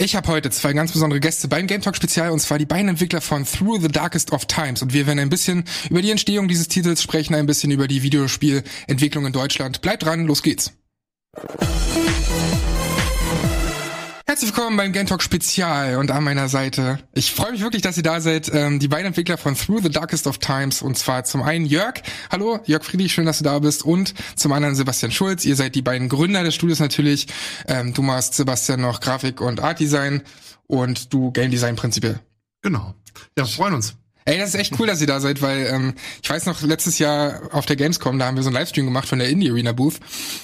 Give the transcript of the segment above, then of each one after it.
Ich habe heute zwei ganz besondere Gäste beim Game Talk Spezial und zwar die beiden Entwickler von Through the Darkest of Times und wir werden ein bisschen über die Entstehung dieses Titels sprechen, ein bisschen über die Videospielentwicklung in Deutschland. Bleibt dran, los geht's. Herzlich willkommen beim Game Spezial und an meiner Seite. Ich freue mich wirklich, dass ihr da seid. Ähm, die beiden Entwickler von Through the Darkest of Times und zwar zum einen Jörg. Hallo, Jörg Friedrich, schön, dass du da bist. Und zum anderen Sebastian Schulz. Ihr seid die beiden Gründer des Studios natürlich. Ähm, du machst Sebastian noch Grafik und Art Design und du Game Design prinzipiell. Genau. Ja, freuen uns. Ey, das ist echt cool, dass ihr da seid, weil ähm, ich weiß noch, letztes Jahr auf der Gamescom, da haben wir so einen Livestream gemacht von der Indie Arena Booth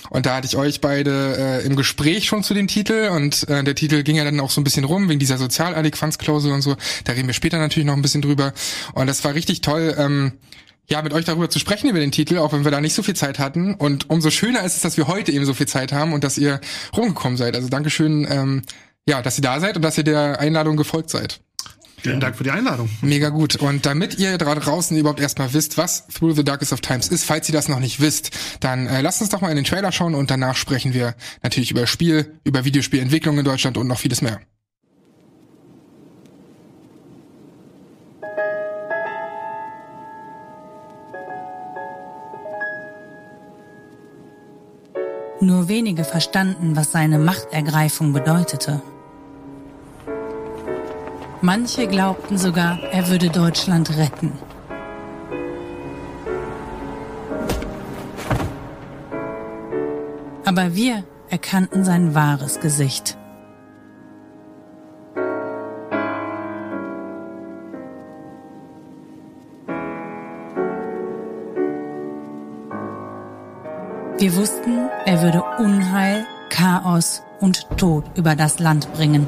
und da hatte ich euch beide äh, im Gespräch schon zu dem Titel und äh, der Titel ging ja dann auch so ein bisschen rum wegen dieser Sozialadäquanzklausel und so. Da reden wir später natürlich noch ein bisschen drüber und das war richtig toll. Ähm, ja, mit euch darüber zu sprechen über den Titel, auch wenn wir da nicht so viel Zeit hatten. Und umso schöner ist es, dass wir heute eben so viel Zeit haben und dass ihr rumgekommen seid. Also Dankeschön, ähm, ja, dass ihr da seid und dass ihr der Einladung gefolgt seid. Vielen Dank für die Einladung. Mega gut. Und damit ihr da draußen überhaupt erstmal wisst, was Through the Darkest of Times ist, falls ihr das noch nicht wisst, dann äh, lasst uns doch mal in den Trailer schauen und danach sprechen wir natürlich über Spiel, über Videospielentwicklung in Deutschland und noch vieles mehr. Nur wenige verstanden, was seine Machtergreifung bedeutete. Manche glaubten sogar, er würde Deutschland retten. Aber wir erkannten sein wahres Gesicht. Wir wussten, er würde Unheil, Chaos und Tod über das Land bringen.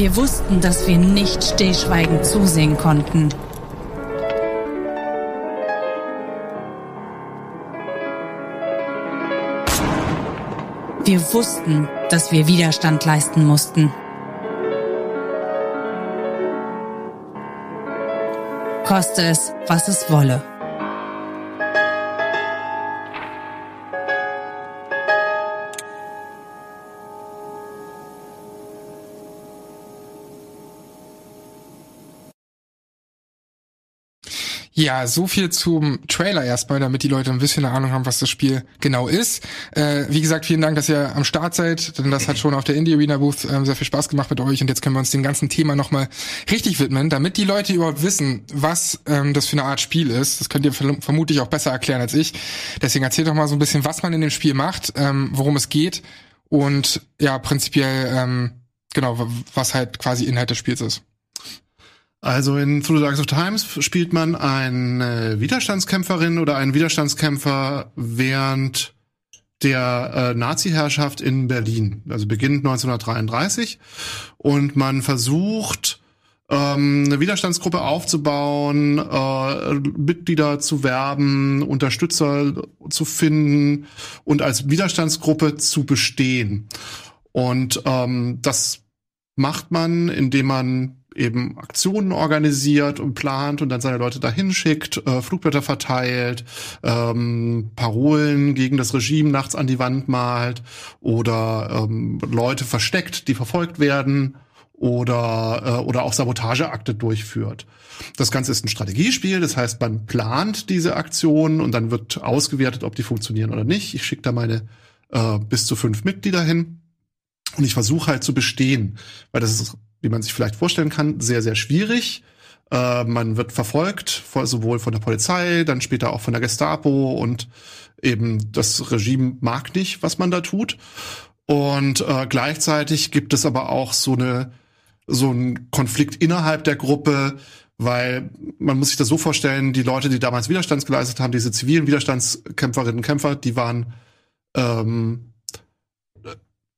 Wir wussten, dass wir nicht stillschweigend zusehen konnten. Wir wussten, dass wir Widerstand leisten mussten. Koste es, was es wolle. Ja, so viel zum Trailer erstmal, damit die Leute ein bisschen eine Ahnung haben, was das Spiel genau ist. Äh, wie gesagt, vielen Dank, dass ihr am Start seid, denn das hat schon auf der Indie Arena Booth äh, sehr viel Spaß gemacht mit euch und jetzt können wir uns dem ganzen Thema nochmal richtig widmen, damit die Leute überhaupt wissen, was ähm, das für eine Art Spiel ist. Das könnt ihr vermutlich auch besser erklären als ich. Deswegen erzählt doch mal so ein bisschen, was man in dem Spiel macht, ähm, worum es geht und ja, prinzipiell ähm, genau, was halt quasi Inhalt des Spiels ist. Also in Through the Dark of Times spielt man eine Widerstandskämpferin oder einen Widerstandskämpfer während der äh, Nazi-Herrschaft in Berlin. Also beginnt 1933 und man versucht ähm, eine Widerstandsgruppe aufzubauen, äh, Mitglieder zu werben, Unterstützer zu finden und als Widerstandsgruppe zu bestehen. Und ähm, das macht man, indem man eben Aktionen organisiert und plant und dann seine Leute dahin schickt, äh, Flugblätter verteilt, ähm, Parolen gegen das Regime nachts an die Wand malt oder ähm, Leute versteckt, die verfolgt werden oder äh, oder auch Sabotageakte durchführt. Das Ganze ist ein Strategiespiel, das heißt, man plant diese Aktionen und dann wird ausgewertet, ob die funktionieren oder nicht. Ich schicke da meine äh, bis zu fünf Mitglieder hin. Und ich versuche halt zu bestehen, weil das ist wie man sich vielleicht vorstellen kann, sehr, sehr schwierig. Äh, man wird verfolgt, sowohl von der Polizei, dann später auch von der Gestapo und eben das Regime mag nicht, was man da tut. Und äh, gleichzeitig gibt es aber auch so eine so einen Konflikt innerhalb der Gruppe, weil man muss sich das so vorstellen, die Leute, die damals Widerstand geleistet haben, diese zivilen Widerstandskämpferinnen und Kämpfer, die waren ähm,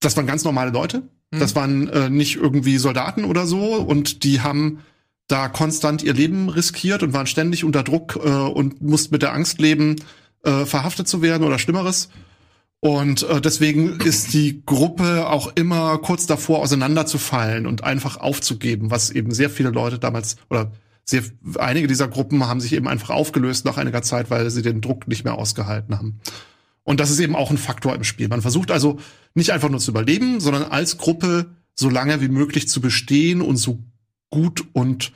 das waren ganz normale Leute, das mhm. waren äh, nicht irgendwie Soldaten oder so und die haben da konstant ihr Leben riskiert und waren ständig unter Druck äh, und mussten mit der Angst leben, äh, verhaftet zu werden oder Schlimmeres. Und äh, deswegen ist die Gruppe auch immer kurz davor, auseinanderzufallen und einfach aufzugeben, was eben sehr viele Leute damals oder sehr, einige dieser Gruppen haben sich eben einfach aufgelöst nach einiger Zeit, weil sie den Druck nicht mehr ausgehalten haben. Und das ist eben auch ein Faktor im Spiel. Man versucht also nicht einfach nur zu überleben, sondern als Gruppe so lange wie möglich zu bestehen und so gut und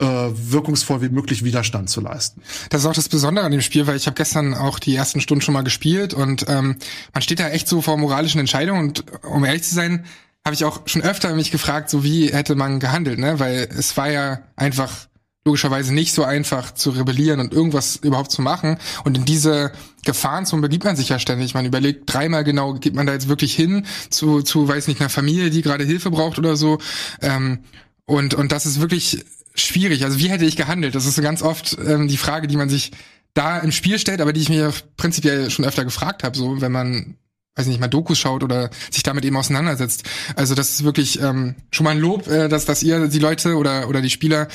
äh, wirkungsvoll wie möglich Widerstand zu leisten. Das ist auch das Besondere an dem Spiel, weil ich habe gestern auch die ersten Stunden schon mal gespielt und ähm, man steht da echt so vor moralischen Entscheidungen und um ehrlich zu sein, habe ich auch schon öfter mich gefragt, so wie hätte man gehandelt, ne? Weil es war ja einfach logischerweise nicht so einfach zu rebellieren und irgendwas überhaupt zu machen. Und in diese Gefahrenzone begibt man sich ja ständig. Man überlegt dreimal genau, geht man da jetzt wirklich hin zu, zu weiß nicht, einer Familie, die gerade Hilfe braucht oder so. Ähm, und, und das ist wirklich schwierig. Also wie hätte ich gehandelt? Das ist so ganz oft ähm, die Frage, die man sich da im Spiel stellt, aber die ich mir prinzipiell schon öfter gefragt habe, so wenn man weiß nicht mal Dokus schaut oder sich damit eben auseinandersetzt. Also das ist wirklich ähm, schon mal ein Lob, äh, dass dass ihr die Leute oder oder die Spieler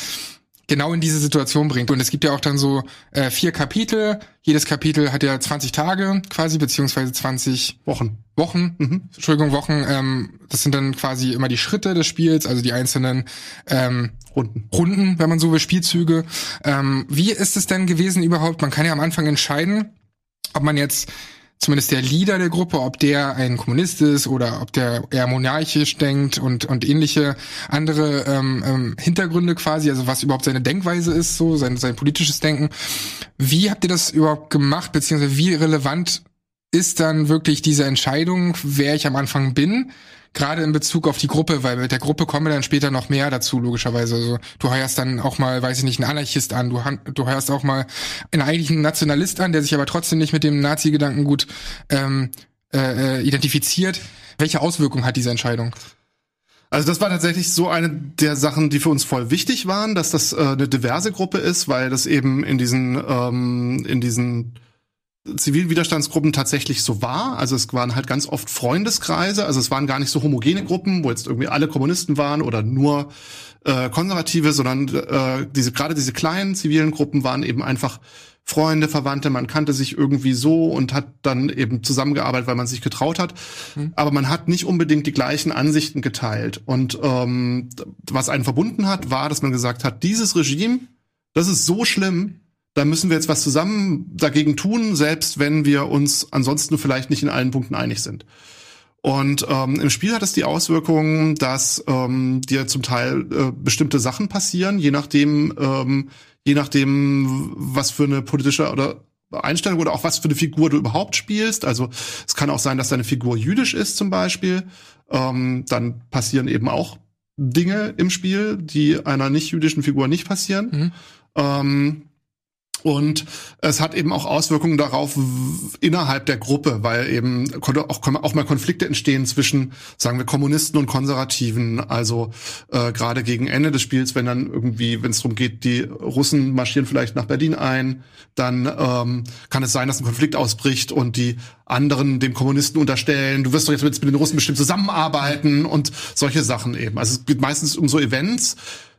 genau in diese Situation bringt. Und es gibt ja auch dann so äh, vier Kapitel. Jedes Kapitel hat ja 20 Tage quasi, beziehungsweise 20 Wochen. Wochen, mhm. Entschuldigung, Wochen. Ähm, das sind dann quasi immer die Schritte des Spiels, also die einzelnen ähm, Runden. Runden, wenn man so will, Spielzüge. Ähm, wie ist es denn gewesen überhaupt? Man kann ja am Anfang entscheiden, ob man jetzt zumindest der Leader der Gruppe, ob der ein Kommunist ist oder ob der eher monarchisch denkt und, und ähnliche andere ähm, ähm, Hintergründe quasi, also was überhaupt seine Denkweise ist, so sein, sein politisches Denken. Wie habt ihr das überhaupt gemacht, beziehungsweise wie relevant ist dann wirklich diese Entscheidung, wer ich am Anfang bin? Gerade in Bezug auf die Gruppe, weil mit der Gruppe kommen dann später noch mehr dazu, logischerweise. Also du heuerst dann auch mal, weiß ich nicht, einen Anarchist an, du, du heuerst auch mal einen eigentlichen Nationalist an, der sich aber trotzdem nicht mit dem Nazi-Gedanken gut ähm, äh, äh identifiziert. Welche Auswirkungen hat diese Entscheidung? Also das war tatsächlich so eine der Sachen, die für uns voll wichtig waren, dass das äh, eine diverse Gruppe ist, weil das eben in diesen ähm, in diesen Zivilwiderstandsgruppen tatsächlich so war. Also es waren halt ganz oft Freundeskreise, also es waren gar nicht so homogene Gruppen, wo jetzt irgendwie alle Kommunisten waren oder nur äh, Konservative, sondern äh, diese gerade diese kleinen zivilen Gruppen waren eben einfach Freunde, Verwandte, man kannte sich irgendwie so und hat dann eben zusammengearbeitet, weil man sich getraut hat. Mhm. Aber man hat nicht unbedingt die gleichen Ansichten geteilt. Und ähm, was einen verbunden hat, war, dass man gesagt hat, dieses Regime, das ist so schlimm, da müssen wir jetzt was zusammen dagegen tun, selbst wenn wir uns ansonsten vielleicht nicht in allen Punkten einig sind. Und ähm, im Spiel hat es die Auswirkung, dass ähm, dir zum Teil äh, bestimmte Sachen passieren, je nachdem, ähm, je nachdem, was für eine politische oder Einstellung oder auch was für eine Figur du überhaupt spielst. Also es kann auch sein, dass deine Figur jüdisch ist zum Beispiel. Ähm, dann passieren eben auch Dinge im Spiel, die einer nicht jüdischen Figur nicht passieren. Mhm. Ähm, und es hat eben auch Auswirkungen darauf innerhalb der Gruppe, weil eben auch, auch mal Konflikte entstehen zwischen, sagen wir, Kommunisten und Konservativen. Also äh, gerade gegen Ende des Spiels, wenn dann irgendwie, wenn es darum geht, die Russen marschieren vielleicht nach Berlin ein, dann ähm, kann es sein, dass ein Konflikt ausbricht und die anderen dem Kommunisten unterstellen, du wirst doch jetzt mit, mit den Russen bestimmt zusammenarbeiten und solche Sachen eben. Also es geht meistens um so Events.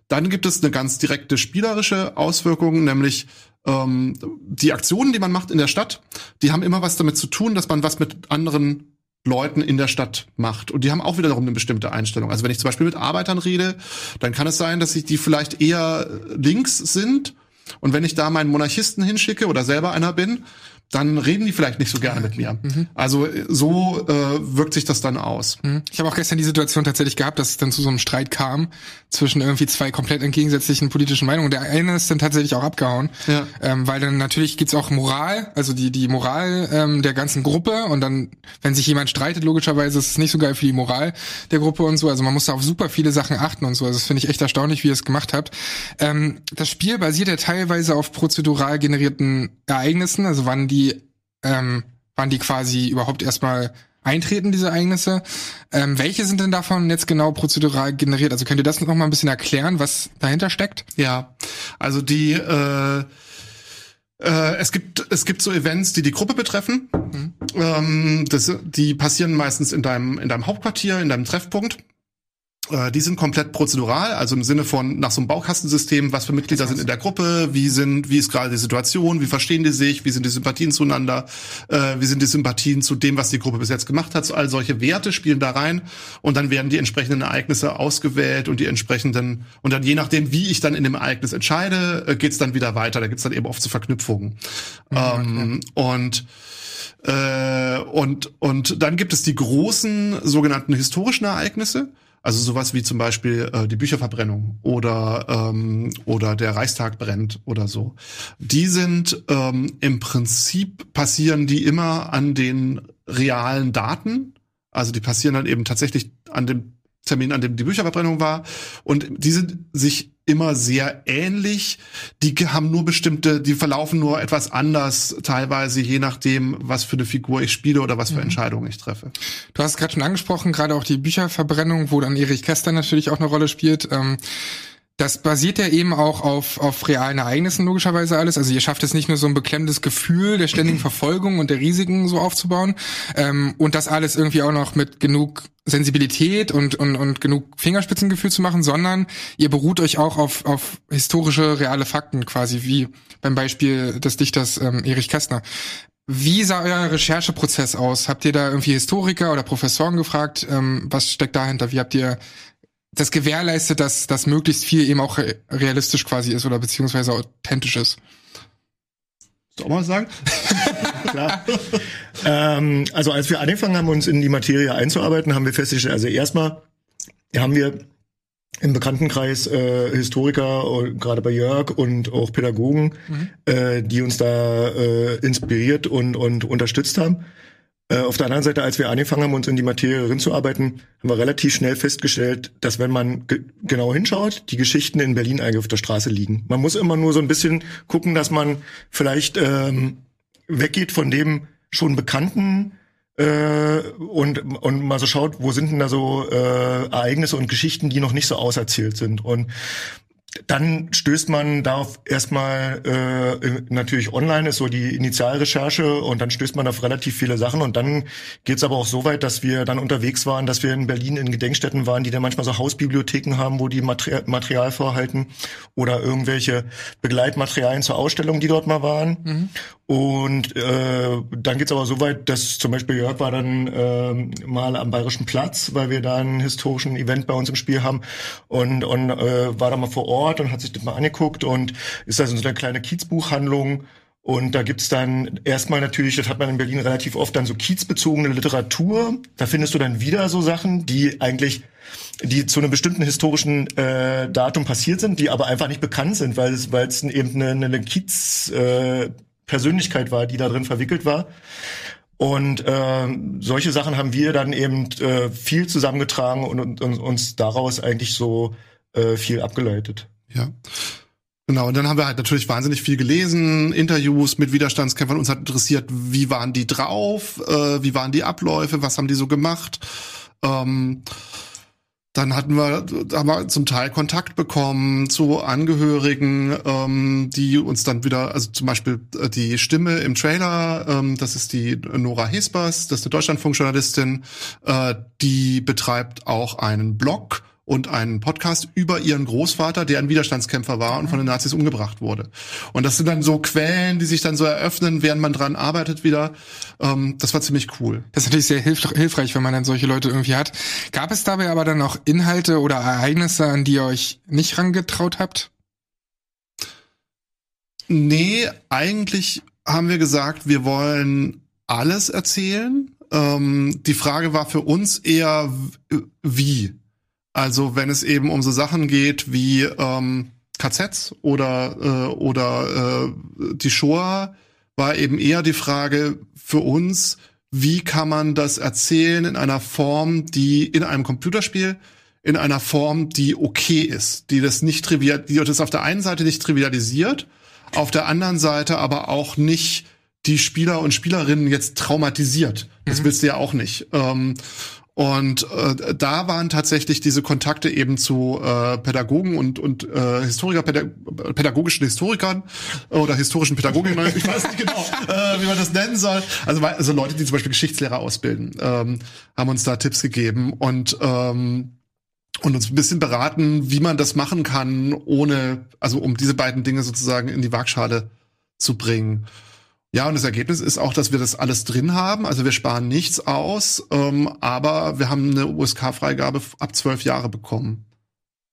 Dann gibt es eine ganz direkte spielerische Auswirkung, nämlich ähm, die Aktionen, die man macht in der Stadt, die haben immer was damit zu tun, dass man was mit anderen Leuten in der Stadt macht. Und die haben auch wiederum eine bestimmte Einstellung. Also wenn ich zum Beispiel mit Arbeitern rede, dann kann es sein, dass ich die vielleicht eher links sind. Und wenn ich da meinen Monarchisten hinschicke oder selber einer bin, dann reden die vielleicht nicht so gerne mit mir. Mhm. Also so äh, wirkt sich das dann aus. Mhm. Ich habe auch gestern die Situation tatsächlich gehabt, dass es dann zu so einem Streit kam zwischen irgendwie zwei komplett entgegensätzlichen politischen Meinungen. Der eine ist dann tatsächlich auch abgehauen, ja. ähm, weil dann natürlich geht's auch Moral, also die die Moral ähm, der ganzen Gruppe und dann, wenn sich jemand streitet, logischerweise ist es nicht so geil für die Moral der Gruppe und so. Also man muss da auf super viele Sachen achten und so. Also das finde ich echt erstaunlich, wie ihr es gemacht habt. Ähm, das Spiel basiert ja teilweise auf prozedural generierten Ereignissen, also wann die ähm, wann die quasi überhaupt erstmal eintreten, diese Ereignisse. Ähm, welche sind denn davon jetzt genau prozedural generiert? Also könnt ihr das noch mal ein bisschen erklären, was dahinter steckt? Ja, also die äh, äh, es gibt es gibt so Events, die die Gruppe betreffen. Mhm. Ähm, das, die passieren meistens in deinem in deinem Hauptquartier, in deinem Treffpunkt. Äh, die sind komplett prozedural, also im Sinne von nach so einem Baukastensystem, was für Mitglieder sind in der Gruppe, wie sind, wie ist gerade die Situation, wie verstehen die sich, wie sind die Sympathien zueinander, äh, wie sind die Sympathien zu dem, was die Gruppe bis jetzt gemacht hat. So, all solche Werte spielen da rein und dann werden die entsprechenden Ereignisse ausgewählt und die entsprechenden und dann je nachdem, wie ich dann in dem Ereignis entscheide, äh, geht's dann wieder weiter. Da gibt's dann eben oft so Verknüpfungen mhm, ähm, und äh, und und dann gibt es die großen sogenannten historischen Ereignisse also sowas wie zum Beispiel äh, die Bücherverbrennung oder ähm, oder der Reichstag brennt oder so. Die sind ähm, im Prinzip passieren die immer an den realen Daten. Also die passieren dann eben tatsächlich an dem Termin, an dem die Bücherverbrennung war. Und die sind sich immer sehr ähnlich. Die haben nur bestimmte, die verlaufen nur etwas anders, teilweise je nachdem, was für eine Figur ich spiele oder was für mhm. Entscheidungen ich treffe. Du hast gerade schon angesprochen, gerade auch die Bücherverbrennung, wo dann Erich Käster natürlich auch eine Rolle spielt. Ähm das basiert ja eben auch auf, auf realen Ereignissen logischerweise alles. Also ihr schafft es nicht nur so ein beklemmendes Gefühl der ständigen Verfolgung und der Risiken so aufzubauen ähm, und das alles irgendwie auch noch mit genug Sensibilität und, und, und genug Fingerspitzengefühl zu machen, sondern ihr beruht euch auch auf, auf historische, reale Fakten quasi, wie beim Beispiel des Dichters ähm, Erich Kästner. Wie sah euer Rechercheprozess aus? Habt ihr da irgendwie Historiker oder Professoren gefragt? Ähm, was steckt dahinter? Wie habt ihr das gewährleistet, dass das möglichst viel eben auch realistisch quasi ist oder beziehungsweise authentisch ist. Soll man sagen? Klar. ähm, also als wir angefangen haben, uns in die Materie einzuarbeiten, haben wir festgestellt, also erstmal haben wir im Bekanntenkreis äh, Historiker, gerade bei Jörg und auch Pädagogen, mhm. äh, die uns da äh, inspiriert und, und unterstützt haben. Äh, auf der anderen Seite, als wir angefangen haben, uns in die Materie reinzuarbeiten, haben wir relativ schnell festgestellt, dass wenn man ge genau hinschaut, die Geschichten in Berlin eigentlich auf der Straße liegen. Man muss immer nur so ein bisschen gucken, dass man vielleicht ähm, weggeht von dem schon Bekannten äh, und, und mal so schaut, wo sind denn da so äh, Ereignisse und Geschichten, die noch nicht so auserzählt sind. Und dann stößt man darauf erstmal äh, natürlich online ist so die Initialrecherche und dann stößt man auf relativ viele Sachen und dann geht's aber auch so weit, dass wir dann unterwegs waren, dass wir in Berlin in Gedenkstätten waren, die dann manchmal so Hausbibliotheken haben, wo die Material, Material vorhalten oder irgendwelche Begleitmaterialien zur Ausstellung, die dort mal waren. Mhm. Und äh, dann geht's aber so weit, dass zum Beispiel Jörg war dann äh, mal am Bayerischen Platz, weil wir da einen historischen Event bei uns im Spiel haben und, und äh, war da mal vor Ort und hat sich das mal angeguckt und ist also so eine kleine Kiezbuchhandlung. Und da gibt's dann erstmal natürlich, das hat man in Berlin relativ oft, dann so kiezbezogene Literatur. Da findest du dann wieder so Sachen, die eigentlich die zu einem bestimmten historischen äh, Datum passiert sind, die aber einfach nicht bekannt sind, weil es, weil es eben eine, eine Kiez äh, Persönlichkeit war, die da drin verwickelt war. Und äh, solche Sachen haben wir dann eben äh, viel zusammengetragen und, und, und uns daraus eigentlich so äh, viel abgeleitet. Ja. Genau, und dann haben wir halt natürlich wahnsinnig viel gelesen, Interviews mit Widerstandskämpfern. Uns hat interessiert, wie waren die drauf, äh, wie waren die Abläufe, was haben die so gemacht. Ähm, dann hatten wir, haben wir zum Teil Kontakt bekommen zu Angehörigen, ähm, die uns dann wieder, also zum Beispiel äh, die Stimme im Trailer, ähm, das ist die Nora Hespers, das ist eine Deutschlandfunkjournalistin, äh, die betreibt auch einen Blog und einen Podcast über ihren Großvater, der ein Widerstandskämpfer war und von den Nazis umgebracht wurde. Und das sind dann so Quellen, die sich dann so eröffnen, während man dran arbeitet wieder. Ähm, das war ziemlich cool. Das ist natürlich sehr hilf hilfreich, wenn man dann solche Leute irgendwie hat. Gab es dabei aber dann auch Inhalte oder Ereignisse, an die ihr euch nicht rangetraut habt? Nee, eigentlich haben wir gesagt, wir wollen alles erzählen. Ähm, die Frage war für uns eher, wie. Also wenn es eben um so Sachen geht wie ähm, KZs oder äh, oder äh, die Shoah, war eben eher die Frage für uns, wie kann man das erzählen in einer Form, die in einem Computerspiel in einer Form, die okay ist, die das nicht trivial, die das auf der einen Seite nicht trivialisiert, auf der anderen Seite aber auch nicht die Spieler und Spielerinnen jetzt traumatisiert. Das mhm. willst du ja auch nicht. Ähm, und äh, da waren tatsächlich diese Kontakte eben zu äh, Pädagogen und, und äh, Historiker, Pädag pädagogischen Historikern oder historischen Pädagoginnen, ich weiß nicht genau, äh, wie man das nennen soll. Also, also Leute, die zum Beispiel Geschichtslehrer ausbilden, ähm, haben uns da Tipps gegeben. Und ähm, und uns ein bisschen beraten, wie man das machen kann, ohne, also um diese beiden Dinge sozusagen in die Waagschale zu bringen. Ja, und das Ergebnis ist auch, dass wir das alles drin haben. Also wir sparen nichts aus, ähm, aber wir haben eine USK-Freigabe ab zwölf Jahre bekommen.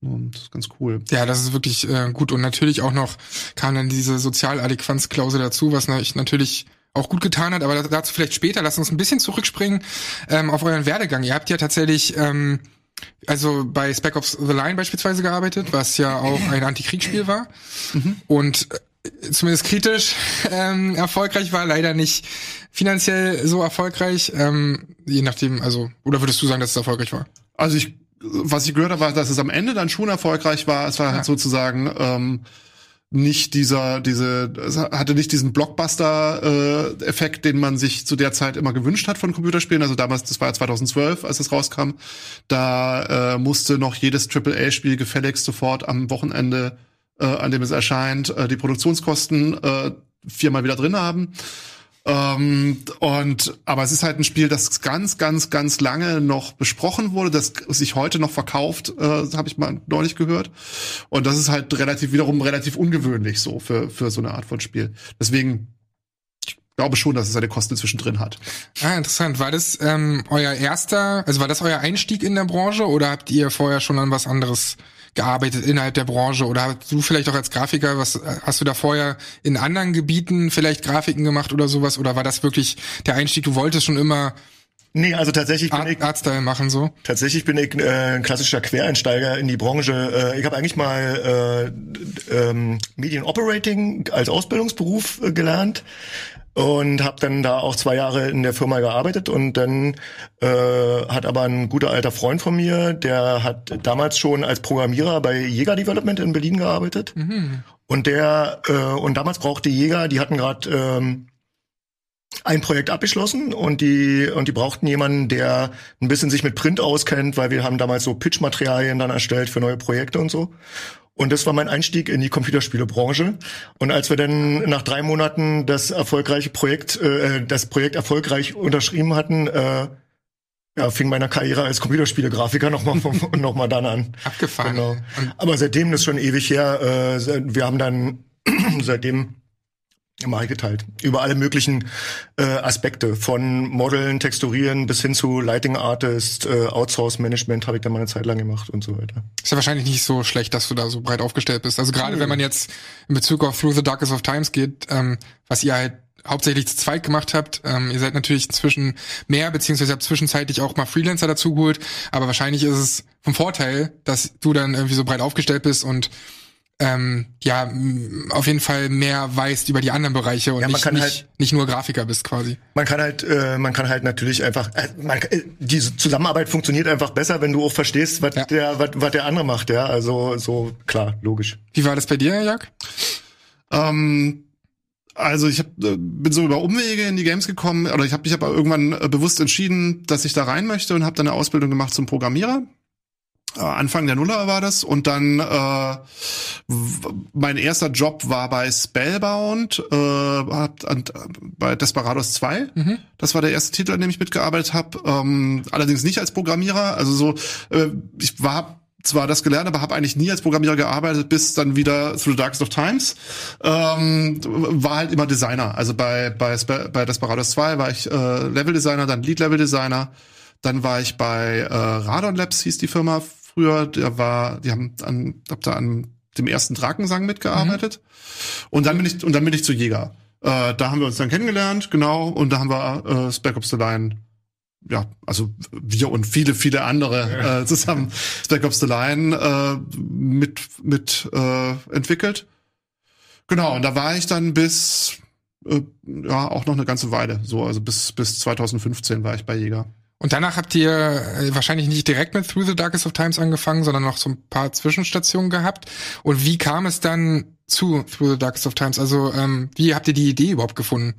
Und das ist ganz cool. Ja, das ist wirklich äh, gut. Und natürlich auch noch kam dann diese Sozialadäquanzklausel dazu, was natürlich auch gut getan hat, aber dazu vielleicht später. Lass uns ein bisschen zurückspringen ähm, auf euren Werdegang. Ihr habt ja tatsächlich ähm, also bei Spec Ops The Line beispielsweise gearbeitet, was ja auch ein Antikriegsspiel war. Mhm. Und zumindest kritisch ähm, erfolgreich war, leider nicht finanziell so erfolgreich. Ähm, je nachdem, also, oder würdest du sagen, dass es erfolgreich war? Also ich, was ich gehört habe, war, dass es am Ende dann schon erfolgreich war. Es war halt ja. halt sozusagen ähm, nicht dieser, diese, es hatte nicht diesen Blockbuster-Effekt, äh, den man sich zu der Zeit immer gewünscht hat von Computerspielen. Also damals, das war ja 2012, als es rauskam, da äh, musste noch jedes AAA-Spiel gefälligst sofort am Wochenende, äh, an dem es erscheint, äh, die Produktionskosten äh, viermal wieder drin haben. Ähm, und aber es ist halt ein Spiel, das ganz, ganz, ganz lange noch besprochen wurde, das sich heute noch verkauft, äh, habe ich mal neulich gehört. Und das ist halt relativ wiederum relativ ungewöhnlich so für für so eine Art von Spiel. Deswegen ich glaube schon, dass es seine Kosten zwischendrin hat. Ah, interessant. War das ähm, euer erster, also war das euer Einstieg in der Branche oder habt ihr vorher schon an was anderes gearbeitet innerhalb der Branche oder hast du vielleicht auch als Grafiker, was hast du da vorher in anderen Gebieten vielleicht Grafiken gemacht oder sowas oder war das wirklich der Einstieg? Du wolltest schon immer Nee, also tatsächlich bin ich Artstyle machen so. Tatsächlich bin ich äh, ein klassischer Quereinsteiger in die Branche. Äh, ich habe eigentlich mal äh, ähm, Medienoperating Operating als Ausbildungsberuf äh, gelernt und habe dann da auch zwei Jahre in der Firma gearbeitet und dann äh, hat aber ein guter alter Freund von mir, der hat damals schon als Programmierer bei Jäger Development in Berlin gearbeitet mhm. und der äh, und damals brauchte Jäger, die hatten gerade ähm, ein Projekt abgeschlossen und die und die brauchten jemanden, der ein bisschen sich mit Print auskennt, weil wir haben damals so Pitch-Materialien dann erstellt für neue Projekte und so. Und das war mein Einstieg in die Computerspielebranche. Und als wir dann nach drei Monaten das erfolgreiche Projekt, äh, das Projekt erfolgreich unterschrieben hatten, äh, ja, fing meine Karriere als Computerspielegrafiker nochmal noch mal dann an. Abgefahren. Genau. Aber seitdem das ist schon ewig her. Äh, wir haben dann seitdem mal geteilt. Über alle möglichen äh, Aspekte. Von Modeln, Texturieren bis hin zu Lighting Artist, äh, Outsource Management habe ich da mal eine Zeit lang gemacht und so weiter. Ist ja wahrscheinlich nicht so schlecht, dass du da so breit aufgestellt bist. Also gerade mhm. wenn man jetzt in Bezug auf Through the Darkest of Times geht, ähm, was ihr halt hauptsächlich zu zweit gemacht habt. Ähm, ihr seid natürlich inzwischen mehr, beziehungsweise habt zwischenzeitlich auch mal Freelancer dazugeholt, aber wahrscheinlich ist es vom Vorteil, dass du dann irgendwie so breit aufgestellt bist und ähm, ja, auf jeden Fall mehr weißt über die anderen Bereiche und ja, nicht, nicht, halt, nicht, nur Grafiker bist quasi. Man kann halt, äh, man kann halt natürlich einfach, äh, man, äh, diese Zusammenarbeit funktioniert einfach besser, wenn du auch verstehst, was ja. der, was, was der andere macht, ja. Also so klar, logisch. Wie war das bei dir, Jörg? Ähm, also ich hab, äh, bin so über Umwege in die Games gekommen, oder ich habe mich aber irgendwann äh, bewusst entschieden, dass ich da rein möchte und habe dann eine Ausbildung gemacht zum Programmierer Anfang der Nuller war das und dann äh, mein erster Job war bei Spellbound, äh, hab, an, bei Desperados 2. Mhm. Das war der erste Titel, an dem ich mitgearbeitet habe. Ähm, allerdings nicht als Programmierer. Also so, äh, ich war zwar das gelernt, aber habe eigentlich nie als Programmierer gearbeitet, bis dann wieder Through the Darkest of Times. Ähm, war halt immer Designer. Also bei bei, bei Desperados 2 war ich äh, Level Designer, dann Lead Level Designer. Dann war ich bei äh, Radon Labs, hieß die Firma früher, der war, die haben an, hab da an dem ersten Drakensang mitgearbeitet. Mhm. Und dann bin ich, und dann bin ich zu Jäger. Äh, da haben wir uns dann kennengelernt, genau, und da haben wir äh, Spec Ops the Line ja, also wir und viele, viele andere äh, zusammen Spec Ops the Line äh, mit, mit äh, entwickelt. Genau, und da war ich dann bis äh, ja auch noch eine ganze Weile, so also bis bis 2015 war ich bei Jäger. Und danach habt ihr äh, wahrscheinlich nicht direkt mit Through the Darkest of Times angefangen, sondern noch so ein paar Zwischenstationen gehabt. Und wie kam es dann zu Through the Darkest of Times? Also ähm, wie habt ihr die Idee überhaupt gefunden?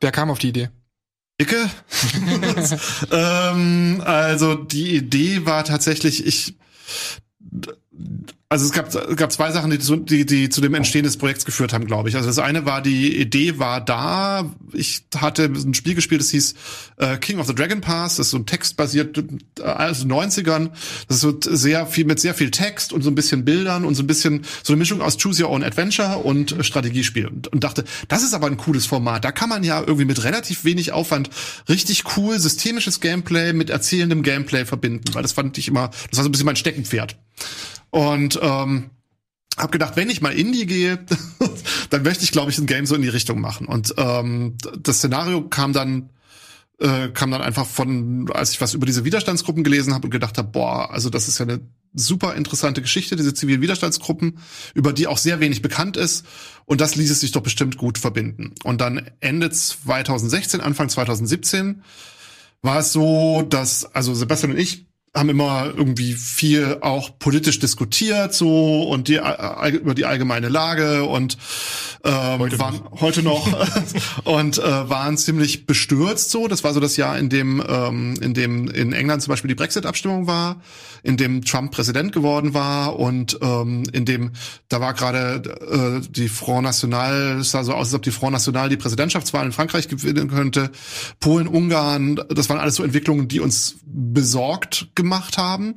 Wer kam auf die Idee? Icke? ähm, also die Idee war tatsächlich, ich also es gab, es gab zwei Sachen, die zu, die, die zu dem Entstehen des Projekts geführt haben, glaube ich. Also das eine war, die Idee war da. Ich hatte ein Spiel gespielt, das hieß äh, King of the Dragon Pass. Das ist so ein textbasiert, äh, also 90ern. Das so sehr viel, mit sehr viel Text und so ein bisschen Bildern und so ein bisschen, so eine Mischung aus Choose Your Own Adventure und Strategiespiel. Und, und dachte, das ist aber ein cooles Format. Da kann man ja irgendwie mit relativ wenig Aufwand richtig cool systemisches Gameplay mit erzählendem Gameplay verbinden. Weil das fand ich immer, das war so ein bisschen mein Steckenpferd. Und ähm, hab gedacht, wenn ich mal Indie gehe, dann möchte ich, glaube ich, ein Game so in die Richtung machen. Und ähm, das Szenario kam dann äh, kam dann einfach von, als ich was über diese Widerstandsgruppen gelesen habe und gedacht habe, boah, also das ist ja eine super interessante Geschichte, diese zivilen Widerstandsgruppen, über die auch sehr wenig bekannt ist. Und das ließ es sich doch bestimmt gut verbinden. Und dann Ende 2016, Anfang 2017 war es so, dass, also Sebastian und ich haben immer irgendwie viel auch politisch diskutiert so und die äh, über die allgemeine Lage und ähm, heute waren noch. heute noch und äh, waren ziemlich bestürzt so. Das war so das Jahr, in dem ähm, in dem in England zum Beispiel die Brexit-Abstimmung war, in dem Trump Präsident geworden war und ähm, in dem da war gerade äh, die Front National, es sah so aus, als ob die Front National die Präsidentschaftswahl in Frankreich gewinnen könnte. Polen, Ungarn, das waren alles so Entwicklungen, die uns besorgt gemacht haben.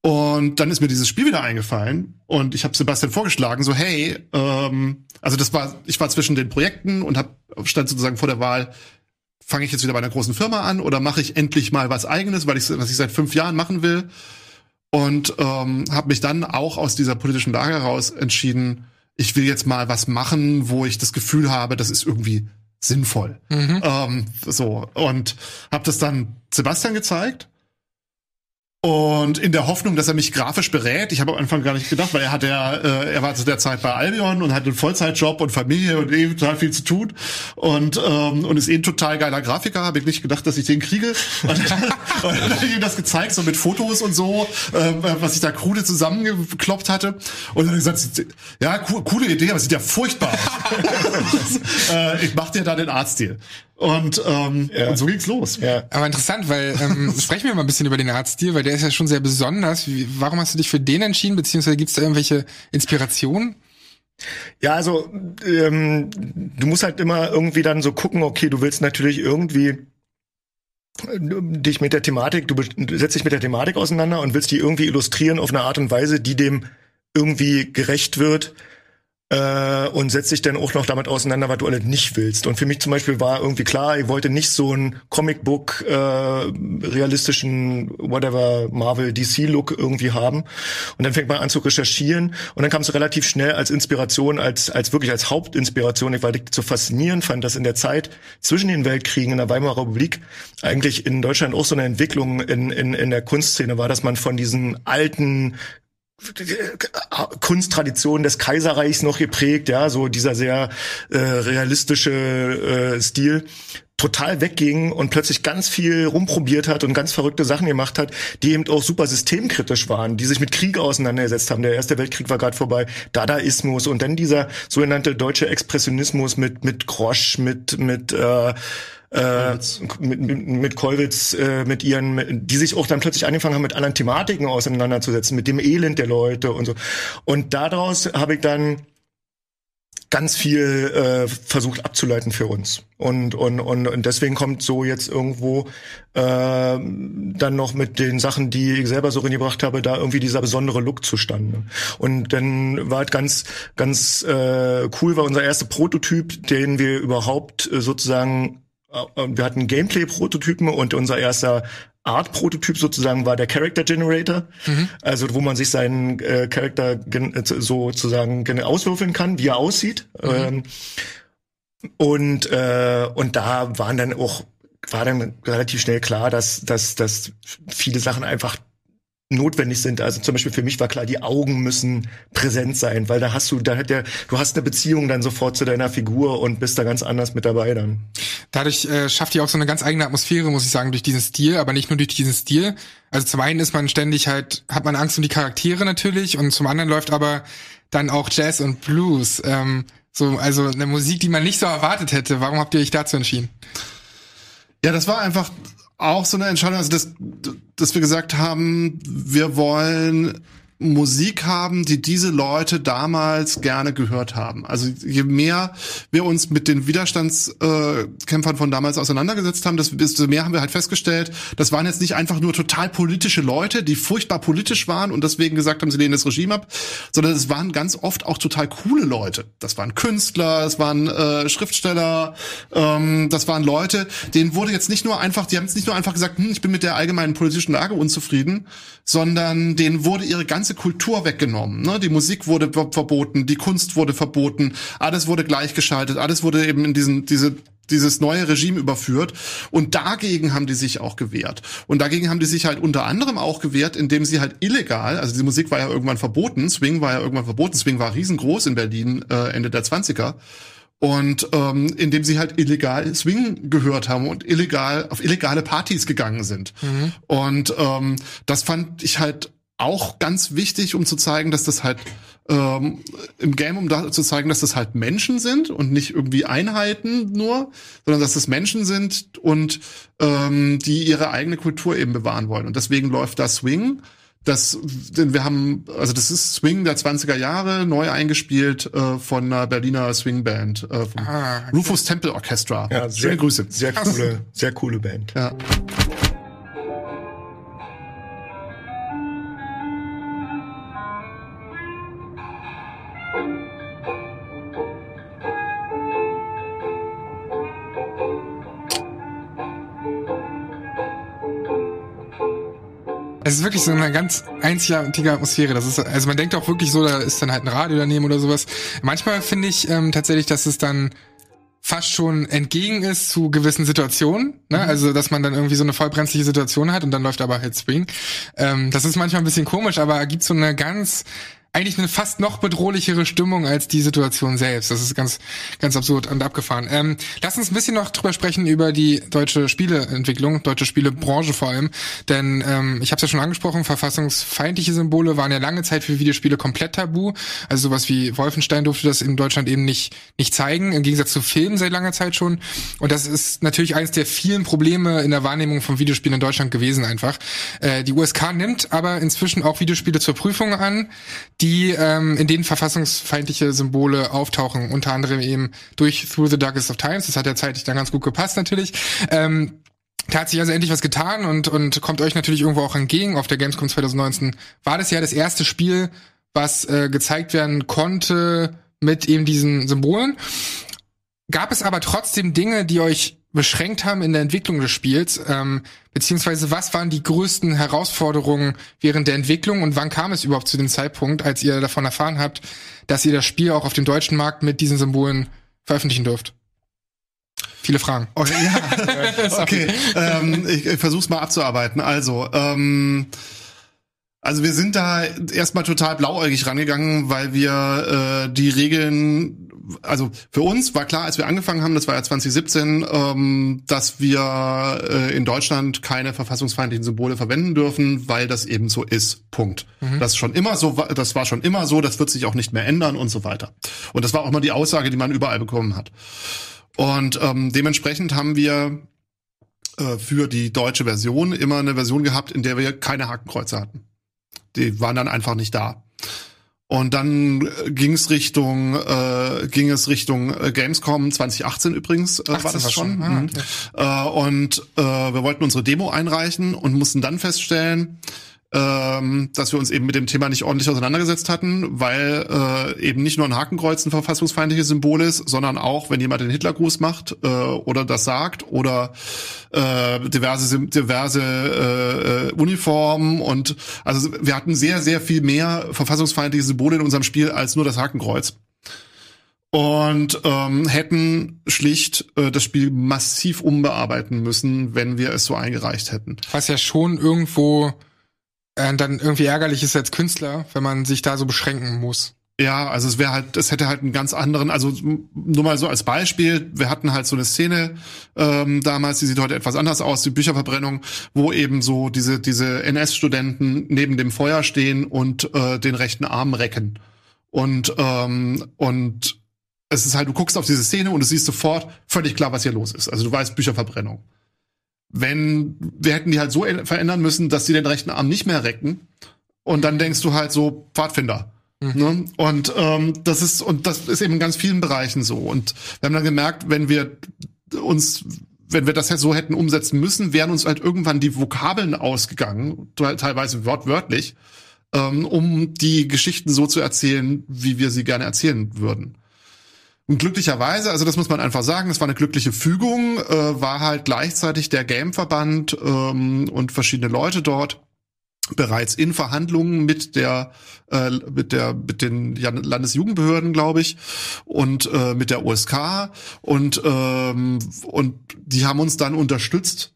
Und dann ist mir dieses Spiel wieder eingefallen und ich habe Sebastian vorgeschlagen, so hey, ähm, also das war, ich war zwischen den Projekten und hab, stand sozusagen vor der Wahl, fange ich jetzt wieder bei einer großen Firma an oder mache ich endlich mal was eigenes, weil ich was ich seit fünf Jahren machen will und ähm, habe mich dann auch aus dieser politischen Lage heraus entschieden, ich will jetzt mal was machen, wo ich das Gefühl habe, das ist irgendwie sinnvoll. Mhm. Ähm, so und habe das dann Sebastian gezeigt und in der Hoffnung, dass er mich grafisch berät, ich habe am Anfang gar nicht gedacht, weil er hat ja, äh, er war zu der Zeit bei Albion und hat einen Vollzeitjob und Familie und eh total viel zu tun und ähm, und ist eh ein total geiler Grafiker. Habe ich nicht gedacht, dass ich den kriege. Und, und dann habe ich ihm das gezeigt, so mit Fotos und so, äh, was ich da krude zusammengekloppt hatte. Und dann gesagt, ja, co coole Idee, aber sieht ja furchtbar aus. äh, ich mach dir da den Arztstil. Und, ähm, ja. und so ging's los. Ja. Aber interessant, weil ähm, sprechen wir mal ein bisschen über den Arztstil, weil der ist ja schon sehr besonders. Wie, warum hast du dich für den entschieden, beziehungsweise gibt's da irgendwelche Inspirationen? Ja, also ähm, du musst halt immer irgendwie dann so gucken, okay, du willst natürlich irgendwie äh, dich mit der Thematik, du setzt dich mit der Thematik auseinander und willst die irgendwie illustrieren auf eine Art und Weise, die dem irgendwie gerecht wird äh, und setzt sich dann auch noch damit auseinander, was du alles nicht willst. Und für mich zum Beispiel war irgendwie klar, ich wollte nicht so einen Comicbook äh, realistischen whatever Marvel DC Look irgendwie haben. Und dann fängt man an zu recherchieren und dann kam es relativ schnell als Inspiration, als als wirklich als Hauptinspiration, ich war so faszinierend fand, dass in der Zeit zwischen den Weltkriegen in der Weimarer Republik eigentlich in Deutschland auch so eine Entwicklung in in in der Kunstszene war, dass man von diesen alten Kunsttradition des Kaiserreichs noch geprägt, ja, so dieser sehr äh, realistische äh, Stil total wegging und plötzlich ganz viel rumprobiert hat und ganz verrückte Sachen gemacht hat, die eben auch super systemkritisch waren, die sich mit Krieg auseinandergesetzt haben. Der Erste Weltkrieg war gerade vorbei, Dadaismus und dann dieser sogenannte deutsche Expressionismus mit mit Grosch, mit mit äh, äh, mit, mit, mit Kollwitz, äh, mit ihren, die sich auch dann plötzlich angefangen haben, mit anderen Thematiken auseinanderzusetzen, mit dem Elend der Leute und so. Und daraus habe ich dann ganz viel äh, versucht abzuleiten für uns. Und, und, und, und deswegen kommt so jetzt irgendwo äh, dann noch mit den Sachen, die ich selber so reingebracht habe, da irgendwie dieser besondere Look zustande. Und dann war halt ganz, ganz äh, cool, war unser erster Prototyp, den wir überhaupt äh, sozusagen wir hatten Gameplay-Prototypen und unser erster Art-Prototyp sozusagen war der Character Generator, mhm. also wo man sich seinen äh, Charakter äh, sozusagen auswürfeln kann, wie er aussieht. Mhm. Ähm, und äh, und da waren dann auch war dann relativ schnell klar, dass dass dass viele Sachen einfach notwendig sind. Also zum Beispiel für mich war klar, die Augen müssen präsent sein, weil da hast du, da hat der, du hast eine Beziehung dann sofort zu deiner Figur und bist da ganz anders mit dabei dann. Dadurch äh, schafft ihr auch so eine ganz eigene Atmosphäre, muss ich sagen, durch diesen Stil, aber nicht nur durch diesen Stil. Also zum einen ist man ständig halt, hat man Angst um die Charaktere natürlich und zum anderen läuft aber dann auch Jazz und Blues. Ähm, so, also eine Musik, die man nicht so erwartet hätte. Warum habt ihr euch dazu entschieden? Ja, das war einfach auch so eine Entscheidung, also dass, dass wir gesagt haben, wir wollen Musik haben, die diese Leute damals gerne gehört haben. Also je mehr wir uns mit den Widerstandskämpfern von damals auseinandergesetzt haben, desto mehr haben wir halt festgestellt, das waren jetzt nicht einfach nur total politische Leute, die furchtbar politisch waren und deswegen gesagt haben, sie lehnen das Regime ab, sondern es waren ganz oft auch total coole Leute. Das waren Künstler, das waren äh, Schriftsteller, ähm, das waren Leute, denen wurde jetzt nicht nur einfach, die haben jetzt nicht nur einfach gesagt, hm, ich bin mit der allgemeinen politischen Lage unzufrieden, sondern denen wurde ihre ganze Kultur weggenommen. Ne? Die Musik wurde verboten, die Kunst wurde verboten, alles wurde gleichgeschaltet, alles wurde eben in diesen, diese dieses neue Regime überführt. Und dagegen haben die sich auch gewehrt. Und dagegen haben die sich halt unter anderem auch gewehrt, indem sie halt illegal, also die Musik war ja irgendwann verboten, Swing war ja irgendwann verboten, Swing war riesengroß in Berlin äh, Ende der 20er. Und ähm, indem sie halt illegal Swing gehört haben und illegal auf illegale Partys gegangen sind. Mhm. Und ähm, das fand ich halt auch ganz wichtig, um zu zeigen, dass das halt ähm, im Game, um da zu zeigen, dass das halt Menschen sind und nicht irgendwie Einheiten nur, sondern dass das Menschen sind und ähm, die ihre eigene Kultur eben bewahren wollen. Und deswegen läuft da Swing. Das, denn wir haben, also das ist Swing der 20er Jahre, neu eingespielt äh, von einer Berliner Swingband, äh, vom ah. Rufus Temple Orchestra. Ja, sehr, Schöne Grüße. Sehr coole, sehr coole Band. Ja. Es ist wirklich so eine ganz einzigartige Atmosphäre. Das ist, also man denkt auch wirklich so, da ist dann halt ein Radio daneben oder sowas. Manchmal finde ich ähm, tatsächlich, dass es dann fast schon entgegen ist zu gewissen Situationen. Ne? Mhm. Also, dass man dann irgendwie so eine vollbrenzliche Situation hat und dann läuft aber halt Spring. Ähm, das ist manchmal ein bisschen komisch, aber gibt so eine ganz eigentlich eine fast noch bedrohlichere Stimmung als die Situation selbst. Das ist ganz, ganz absurd und abgefahren. Ähm, lass uns ein bisschen noch drüber sprechen über die deutsche Spieleentwicklung, deutsche Spielebranche vor allem. Denn ähm, ich habe es ja schon angesprochen, verfassungsfeindliche Symbole waren ja lange Zeit für Videospiele komplett tabu. Also sowas wie Wolfenstein durfte das in Deutschland eben nicht, nicht zeigen, im Gegensatz zu Filmen seit langer Zeit schon. Und das ist natürlich eines der vielen Probleme in der Wahrnehmung von Videospielen in Deutschland gewesen einfach. Äh, die USK nimmt aber inzwischen auch Videospiele zur Prüfung an die ähm, in denen verfassungsfeindliche Symbole auftauchen, unter anderem eben durch Through the Darkest of Times. Das hat ja zeitlich dann ganz gut gepasst natürlich. Ähm, da hat sich also endlich was getan und, und kommt euch natürlich irgendwo auch entgegen. Auf der Gamescom 2019 war das ja das erste Spiel, was äh, gezeigt werden konnte mit eben diesen Symbolen. Gab es aber trotzdem Dinge, die euch beschränkt haben in der Entwicklung des Spiels, ähm, beziehungsweise was waren die größten Herausforderungen während der Entwicklung und wann kam es überhaupt zu dem Zeitpunkt, als ihr davon erfahren habt, dass ihr das Spiel auch auf dem deutschen Markt mit diesen Symbolen veröffentlichen dürft? Viele Fragen. Okay, ja. okay. ähm, ich, ich versuch's mal abzuarbeiten. Also, ähm, also wir sind da erstmal total blauäugig rangegangen, weil wir äh, die Regeln also für uns war klar, als wir angefangen haben, das war ja 2017, ähm, dass wir äh, in Deutschland keine verfassungsfeindlichen Symbole verwenden dürfen, weil das eben so ist. Punkt. Mhm. Das ist schon immer so, das war schon immer so, das wird sich auch nicht mehr ändern und so weiter. Und das war auch mal die Aussage, die man überall bekommen hat. Und ähm, dementsprechend haben wir äh, für die deutsche Version immer eine Version gehabt, in der wir keine Hakenkreuze hatten. Die waren dann einfach nicht da. Und dann äh, ging es Richtung, äh, ging es Richtung äh, Gamescom 2018 übrigens, äh, war das schon. Ah, mhm. okay. äh, und äh, wir wollten unsere Demo einreichen und mussten dann feststellen, ähm, dass wir uns eben mit dem Thema nicht ordentlich auseinandergesetzt hatten, weil äh, eben nicht nur ein Hakenkreuz ein verfassungsfeindliches Symbol ist, sondern auch, wenn jemand den Hitlergruß macht äh, oder das sagt oder äh, diverse diverse äh, Uniformen und also wir hatten sehr sehr viel mehr verfassungsfeindliche Symbole in unserem Spiel als nur das Hakenkreuz und ähm, hätten schlicht äh, das Spiel massiv umbearbeiten müssen, wenn wir es so eingereicht hätten. Was ja schon irgendwo dann irgendwie ärgerlich ist als Künstler, wenn man sich da so beschränken muss. Ja, also es wäre halt, es hätte halt einen ganz anderen, also nur mal so als Beispiel, wir hatten halt so eine Szene ähm, damals, die sieht heute etwas anders aus, die Bücherverbrennung, wo eben so diese diese NS-Studenten neben dem Feuer stehen und äh, den rechten Arm recken und ähm, und es ist halt, du guckst auf diese Szene und du siehst sofort völlig klar, was hier los ist. Also du weißt Bücherverbrennung wenn wir hätten die halt so verändern müssen, dass sie den rechten Arm nicht mehr recken Und dann denkst du halt so, Pfadfinder. Ne? Und ähm, das ist und das ist eben in ganz vielen Bereichen so. Und wir haben dann gemerkt, wenn wir uns wenn wir das jetzt so hätten umsetzen müssen, wären uns halt irgendwann die Vokabeln ausgegangen, teilweise wortwörtlich, ähm, um die Geschichten so zu erzählen, wie wir sie gerne erzählen würden. Und glücklicherweise, also das muss man einfach sagen, es war eine glückliche Fügung, äh, war halt gleichzeitig der Gameverband ähm, und verschiedene Leute dort bereits in Verhandlungen mit der äh, mit der mit den Landesjugendbehörden, glaube ich, und äh, mit der OSK und ähm, und die haben uns dann unterstützt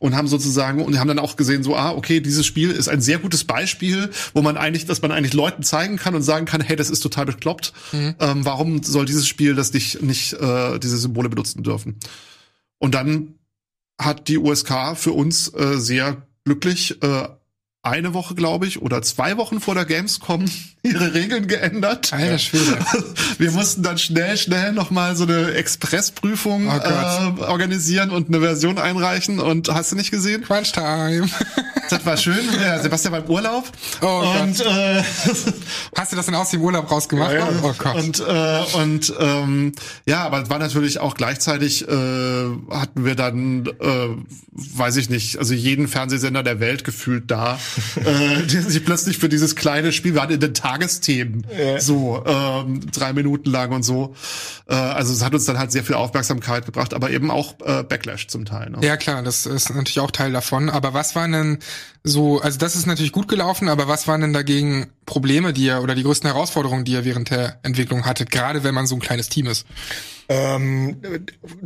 und haben sozusagen und haben dann auch gesehen so ah okay dieses Spiel ist ein sehr gutes Beispiel wo man eigentlich dass man eigentlich Leuten zeigen kann und sagen kann hey das ist total bekloppt mhm. ähm, warum soll dieses Spiel das nicht nicht äh, diese Symbole benutzen dürfen und dann hat die USK für uns äh, sehr glücklich äh, eine Woche, glaube ich, oder zwei Wochen vor der Gamescom ihre Regeln geändert. Alter Schwede. Wir mussten dann schnell, schnell nochmal so eine Expressprüfung oh äh, organisieren und eine Version einreichen. Und hast du nicht gesehen? Crunch Time. Das war schön. Ja, Sebastian war im Urlaub. Oh und Gott. Äh, hast du das denn aus dem Urlaub rausgemacht? Ja, ja. Oh Gott. Und, äh, und ähm, ja, aber es war natürlich auch gleichzeitig äh, hatten wir dann, äh, weiß ich nicht, also jeden Fernsehsender der Welt gefühlt da, äh, der sich plötzlich für dieses kleine Spiel, wir hatten in den Tagesthemen Ja. so ähm, drei Minuten lang und so. Äh, also es hat uns dann halt sehr viel Aufmerksamkeit gebracht, aber eben auch äh, Backlash zum Teil. Ne? Ja, klar, das ist natürlich auch Teil davon. Aber was waren denn so, also das ist natürlich gut gelaufen, aber was waren denn dagegen Probleme, die ihr oder die größten Herausforderungen, die ihr während der Entwicklung hattet, gerade wenn man so ein kleines Team ist? ähm,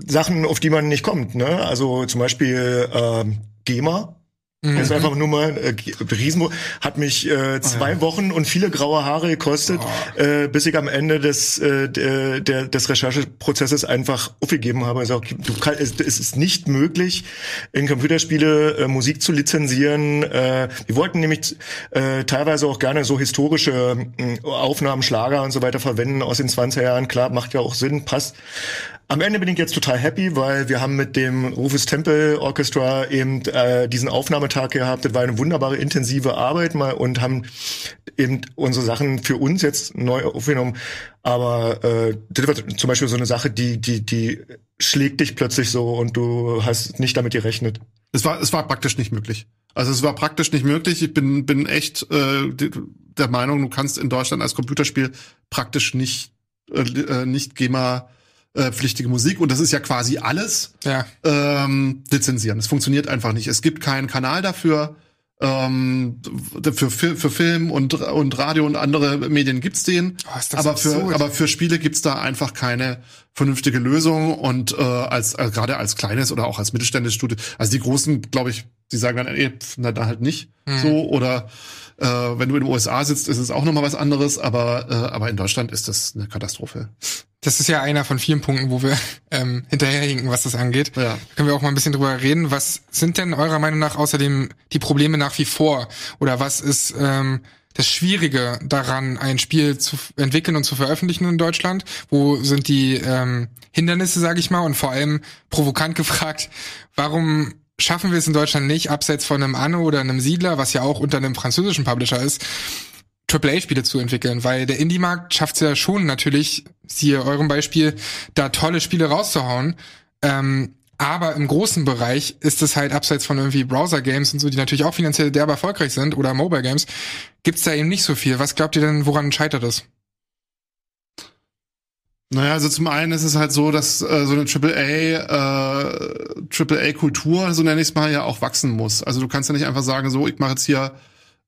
Sachen, auf die man nicht kommt. Ne? Also zum Beispiel ähm, GEMA. Mhm. Das ist einfach nur mal äh, Riesen hat mich äh, zwei Wochen und viele graue Haare gekostet, äh, bis ich am Ende des äh, der, der, des Rechercheprozesses einfach aufgegeben habe. Also du kann, es, es ist nicht möglich, in Computerspiele äh, Musik zu lizenzieren. Äh, wir wollten nämlich äh, teilweise auch gerne so historische äh, Aufnahmen, Schlager und so weiter verwenden aus den 20er Jahren. Klar, macht ja auch Sinn, passt. Am Ende bin ich jetzt total happy, weil wir haben mit dem Rufus Temple Orchestra eben äh, diesen Aufnahmetag gehabt. Das war eine wunderbare, intensive Arbeit mal und haben eben unsere Sachen für uns jetzt neu aufgenommen. Aber äh, das war zum Beispiel so eine Sache, die, die, die schlägt dich plötzlich so und du hast nicht damit gerechnet. Es war, es war praktisch nicht möglich. Also es war praktisch nicht möglich. Ich bin, bin echt äh, der Meinung, du kannst in Deutschland als Computerspiel praktisch nicht, äh, äh, nicht GEMA äh, pflichtige Musik und das ist ja quasi alles Ja. ähm, lizenzieren. Es funktioniert einfach nicht. Es gibt keinen Kanal dafür. Ähm, für, für, für Film und, und Radio und andere Medien gibt's den. Oh, aber, für, aber für Spiele gibt's da einfach keine vernünftige Lösung. Und äh, als, als gerade als kleines oder auch als mittelständisches Studio, also die großen, glaube ich, die sagen dann, ey, pf, na da halt nicht Mhm. so. Oder äh, wenn du in den USA sitzt, ist es auch nochmal was anderes, aber, äh, aber in Deutschland ist das eine Katastrophe. Das ist ja einer von vielen Punkten, wo wir ähm, hinterherhinken, was das angeht. Ja. Da können wir auch mal ein bisschen drüber reden. Was sind denn eurer Meinung nach außerdem die Probleme nach wie vor? Oder was ist ähm, das Schwierige daran, ein Spiel zu entwickeln und zu veröffentlichen in Deutschland? Wo sind die ähm, Hindernisse, sage ich mal? Und vor allem provokant gefragt, warum schaffen wir es in Deutschland nicht, abseits von einem Anno oder einem Siedler, was ja auch unter einem französischen Publisher ist, AAA-Spiele zu entwickeln, weil der Indie-Markt schafft es ja schon natürlich, siehe eurem Beispiel, da tolle Spiele rauszuhauen. Ähm, aber im großen Bereich ist es halt abseits von irgendwie Browser-Games und so, die natürlich auch finanziell derbe erfolgreich sind oder Mobile-Games, gibt's da eben nicht so viel. Was glaubt ihr denn, woran scheitert es? Naja, also zum einen ist es halt so, dass äh, so eine AAA, äh, AAA-Kultur, so nenne ich es mal, ja auch wachsen muss. Also du kannst ja nicht einfach sagen, so, ich mache jetzt hier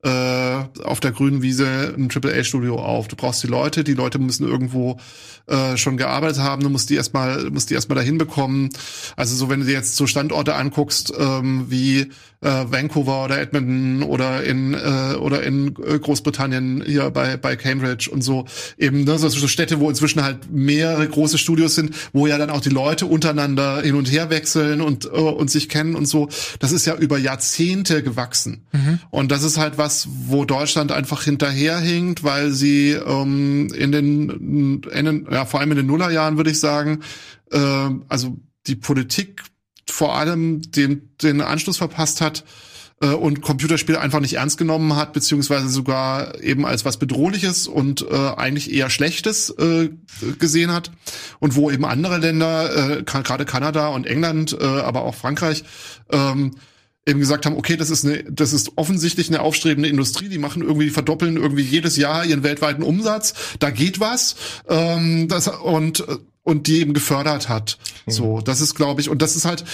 äh, auf der grünen Wiese ein AAA-Studio auf. Du brauchst die Leute, die Leute müssen irgendwo äh, schon gearbeitet haben, du musst die erstmal, musst die erstmal dahin bekommen. Also so, wenn du dir jetzt so Standorte anguckst, ähm, wie äh, Vancouver oder Edmonton oder in äh, oder in äh, Großbritannien hier bei bei Cambridge und so eben ne, so, so Städte, wo inzwischen halt mehrere große Studios sind, wo ja dann auch die Leute untereinander hin und her wechseln und äh, und sich kennen und so. Das ist ja über Jahrzehnte gewachsen und das ist halt was, wo Deutschland einfach hinterherhinkt, weil sie ähm, in den in den, ja vor allem in den Nullerjahren würde ich sagen, äh, also die Politik vor allem den, den Anschluss verpasst hat äh, und Computerspiele einfach nicht ernst genommen hat, beziehungsweise sogar eben als was Bedrohliches und äh, eigentlich eher Schlechtes äh, gesehen hat. Und wo eben andere Länder, äh, gerade Kanada und England, äh, aber auch Frankreich, ähm, eben gesagt haben, okay, das ist eine, das ist offensichtlich eine aufstrebende Industrie, die machen irgendwie, verdoppeln irgendwie jedes Jahr ihren weltweiten Umsatz, da geht was, ähm, das, und, und die eben gefördert hat. Mhm. So, das ist, glaube ich, und das ist halt,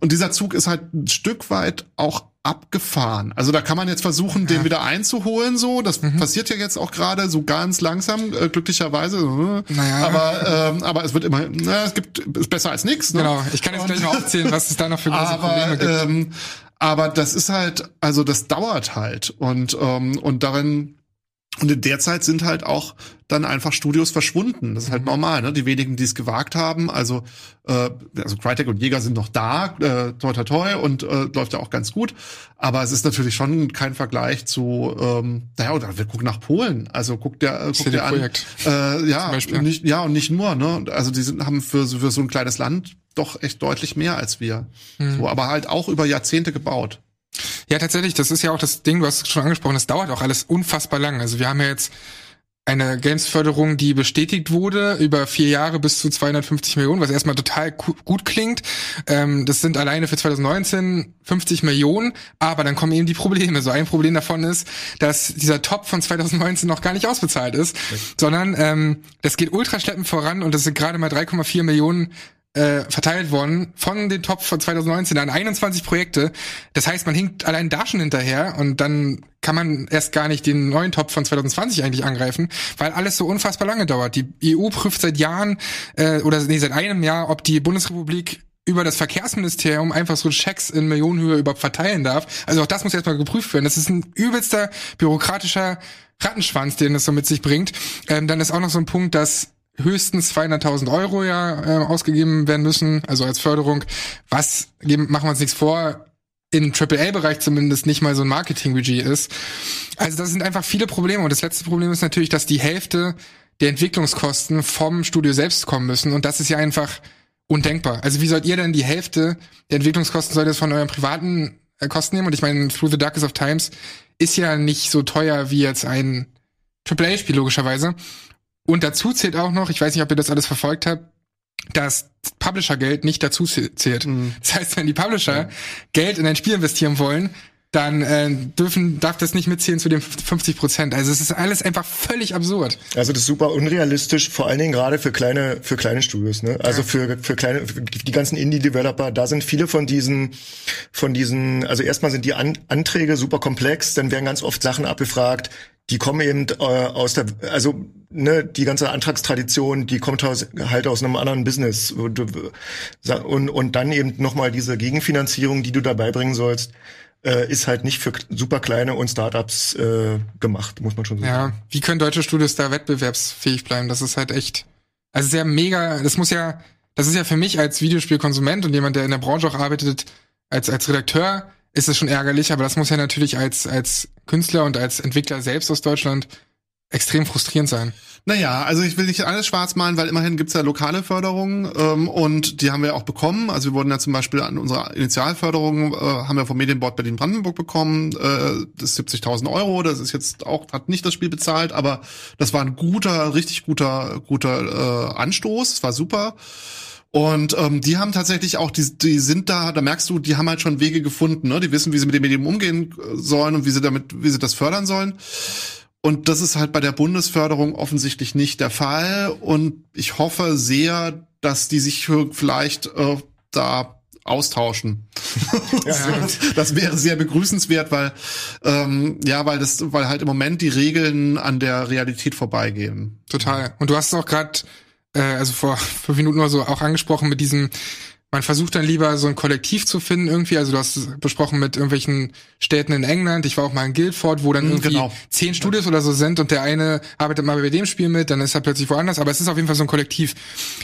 und dieser Zug ist halt ein Stück weit auch abgefahren. Also da kann man jetzt versuchen, ja. den wieder einzuholen, so. Das mhm. passiert ja jetzt auch gerade so ganz langsam, äh, glücklicherweise. Naja. Aber, ähm, aber es wird immer, na, es gibt, ist besser als nichts. Ne? Genau. Ich kann jetzt und, gleich noch aufzählen, was es da noch für große aber, Probleme gibt. Ähm, aber das ist halt, also das dauert halt und ähm, und darin und in der Zeit sind halt auch dann einfach Studios verschwunden. Das ist halt mhm. normal, ne? Die wenigen, die es gewagt haben, also äh, also Crytek und Jäger sind noch da, äh, toi toi toi und äh, läuft ja auch ganz gut. Aber es ist natürlich schon kein Vergleich zu, ähm, naja, oder wir gucken nach Polen. Also guckt der, äh, guckt der an, äh, ja, nicht, ja und nicht nur, ne? Also die sind, haben für, für so ein kleines Land doch echt deutlich mehr als wir. Mhm. So, aber halt auch über Jahrzehnte gebaut. Ja, tatsächlich, das ist ja auch das Ding, du hast es schon angesprochen, das dauert auch alles unfassbar lang. Also wir haben ja jetzt eine Games-Förderung, die bestätigt wurde über vier Jahre bis zu 250 Millionen, was erstmal total gut klingt. Ähm, das sind alleine für 2019 50 Millionen, aber dann kommen eben die Probleme. So ein Problem davon ist, dass dieser Top von 2019 noch gar nicht ausbezahlt ist, okay. sondern ähm, das geht ultra schleppend voran und das sind gerade mal 3,4 Millionen äh, verteilt worden von den Top von 2019 an 21 Projekte. Das heißt, man hinkt allein da schon hinterher und dann kann man erst gar nicht den neuen Top von 2020 eigentlich angreifen, weil alles so unfassbar lange dauert. Die EU prüft seit Jahren äh, oder nee, seit einem Jahr, ob die Bundesrepublik über das Verkehrsministerium einfach so Schecks in Millionenhöhe überhaupt verteilen darf. Also auch das muss erstmal geprüft werden. Das ist ein übelster bürokratischer Rattenschwanz, den das so mit sich bringt. Ähm, dann ist auch noch so ein Punkt, dass höchstens 200.000 Euro ja äh, ausgegeben werden müssen, also als Förderung. Was, machen wir uns nichts vor, im AAA-Bereich zumindest nicht mal so ein Marketing-Budget ist. Also das sind einfach viele Probleme. Und das letzte Problem ist natürlich, dass die Hälfte der Entwicklungskosten vom Studio selbst kommen müssen. Und das ist ja einfach undenkbar. Also wie sollt ihr denn die Hälfte der Entwicklungskosten sollt ihr von euren privaten äh, Kosten nehmen? Und ich meine, Through the Darkest of Times ist ja nicht so teuer wie jetzt ein AAA-Spiel logischerweise. Und dazu zählt auch noch, ich weiß nicht, ob ihr das alles verfolgt habt, dass Publisher-Geld nicht dazu zählt. Mhm. Das heißt, wenn die Publisher ja. Geld in ein Spiel investieren wollen, dann äh, dürfen darf das nicht mitzählen zu den 50 Prozent. Also es ist alles einfach völlig absurd. Also das ist super unrealistisch, vor allen Dingen gerade für kleine für kleine Studios. Ne? Also ja. für für kleine für die ganzen Indie-Developer, da sind viele von diesen von diesen. Also erstmal sind die An Anträge super komplex, dann werden ganz oft Sachen abgefragt, die kommen eben äh, aus der, also ne, die ganze Antragstradition, die kommt halt aus einem anderen Business und, und, und dann eben nochmal diese Gegenfinanzierung, die du dabei bringen sollst, äh, ist halt nicht für super kleine und Startups äh, gemacht, muss man schon sagen. Ja, wie können deutsche Studios da wettbewerbsfähig bleiben? Das ist halt echt, also sehr mega, das muss ja, das ist ja für mich als Videospielkonsument und jemand, der in der Branche auch arbeitet, als, als Redakteur, ist es schon ärgerlich, aber das muss ja natürlich als, als Künstler und als Entwickler selbst aus Deutschland extrem frustrierend sein. Naja, also ich will nicht alles schwarz malen, weil immerhin gibt's ja lokale Förderungen ähm, und die haben wir auch bekommen. Also wir wurden ja zum Beispiel an unserer Initialförderung, äh, haben wir vom Medienboard Berlin-Brandenburg bekommen, äh, das 70.000 Euro. Das ist jetzt auch, hat nicht das Spiel bezahlt, aber das war ein guter, richtig guter, guter äh, Anstoß. Es war super. Und ähm, die haben tatsächlich auch, die, die sind da, da merkst du, die haben halt schon Wege gefunden, ne? Die wissen, wie sie mit dem Medium umgehen äh, sollen und wie sie damit, wie sie das fördern sollen. Und das ist halt bei der Bundesförderung offensichtlich nicht der Fall. Und ich hoffe sehr, dass die sich vielleicht äh, da austauschen. Ja. das wäre sehr begrüßenswert, weil ähm, ja, weil das, weil halt im Moment die Regeln an der Realität vorbeigehen. Total. Und du hast es auch gerade äh, also vor fünf Minuten oder so auch angesprochen mit diesem, man versucht dann lieber so ein Kollektiv zu finden irgendwie. Also du hast es besprochen mit irgendwelchen Städten in England. Ich war auch mal in Guildford, wo dann mhm, irgendwie genau. zehn Studios oder so sind und der eine arbeitet mal bei dem Spiel mit, dann ist er plötzlich woanders. Aber es ist auf jeden Fall so ein Kollektiv.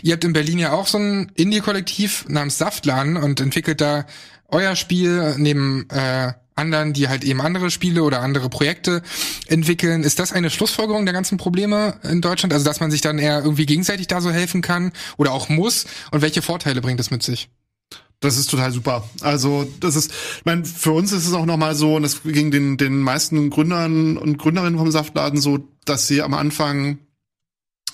Ihr habt in Berlin ja auch so ein Indie-Kollektiv namens Saftladen und entwickelt da euer Spiel neben äh, anderen, die halt eben andere Spiele oder andere Projekte entwickeln. Ist das eine Schlussfolgerung der ganzen Probleme in Deutschland? Also, dass man sich dann eher irgendwie gegenseitig da so helfen kann oder auch muss? Und welche Vorteile bringt es mit sich? Das ist total super. Also das ist, ich meine, für uns ist es auch nochmal so, und das ging den, den meisten Gründern und Gründerinnen vom Saftladen so, dass sie am Anfang,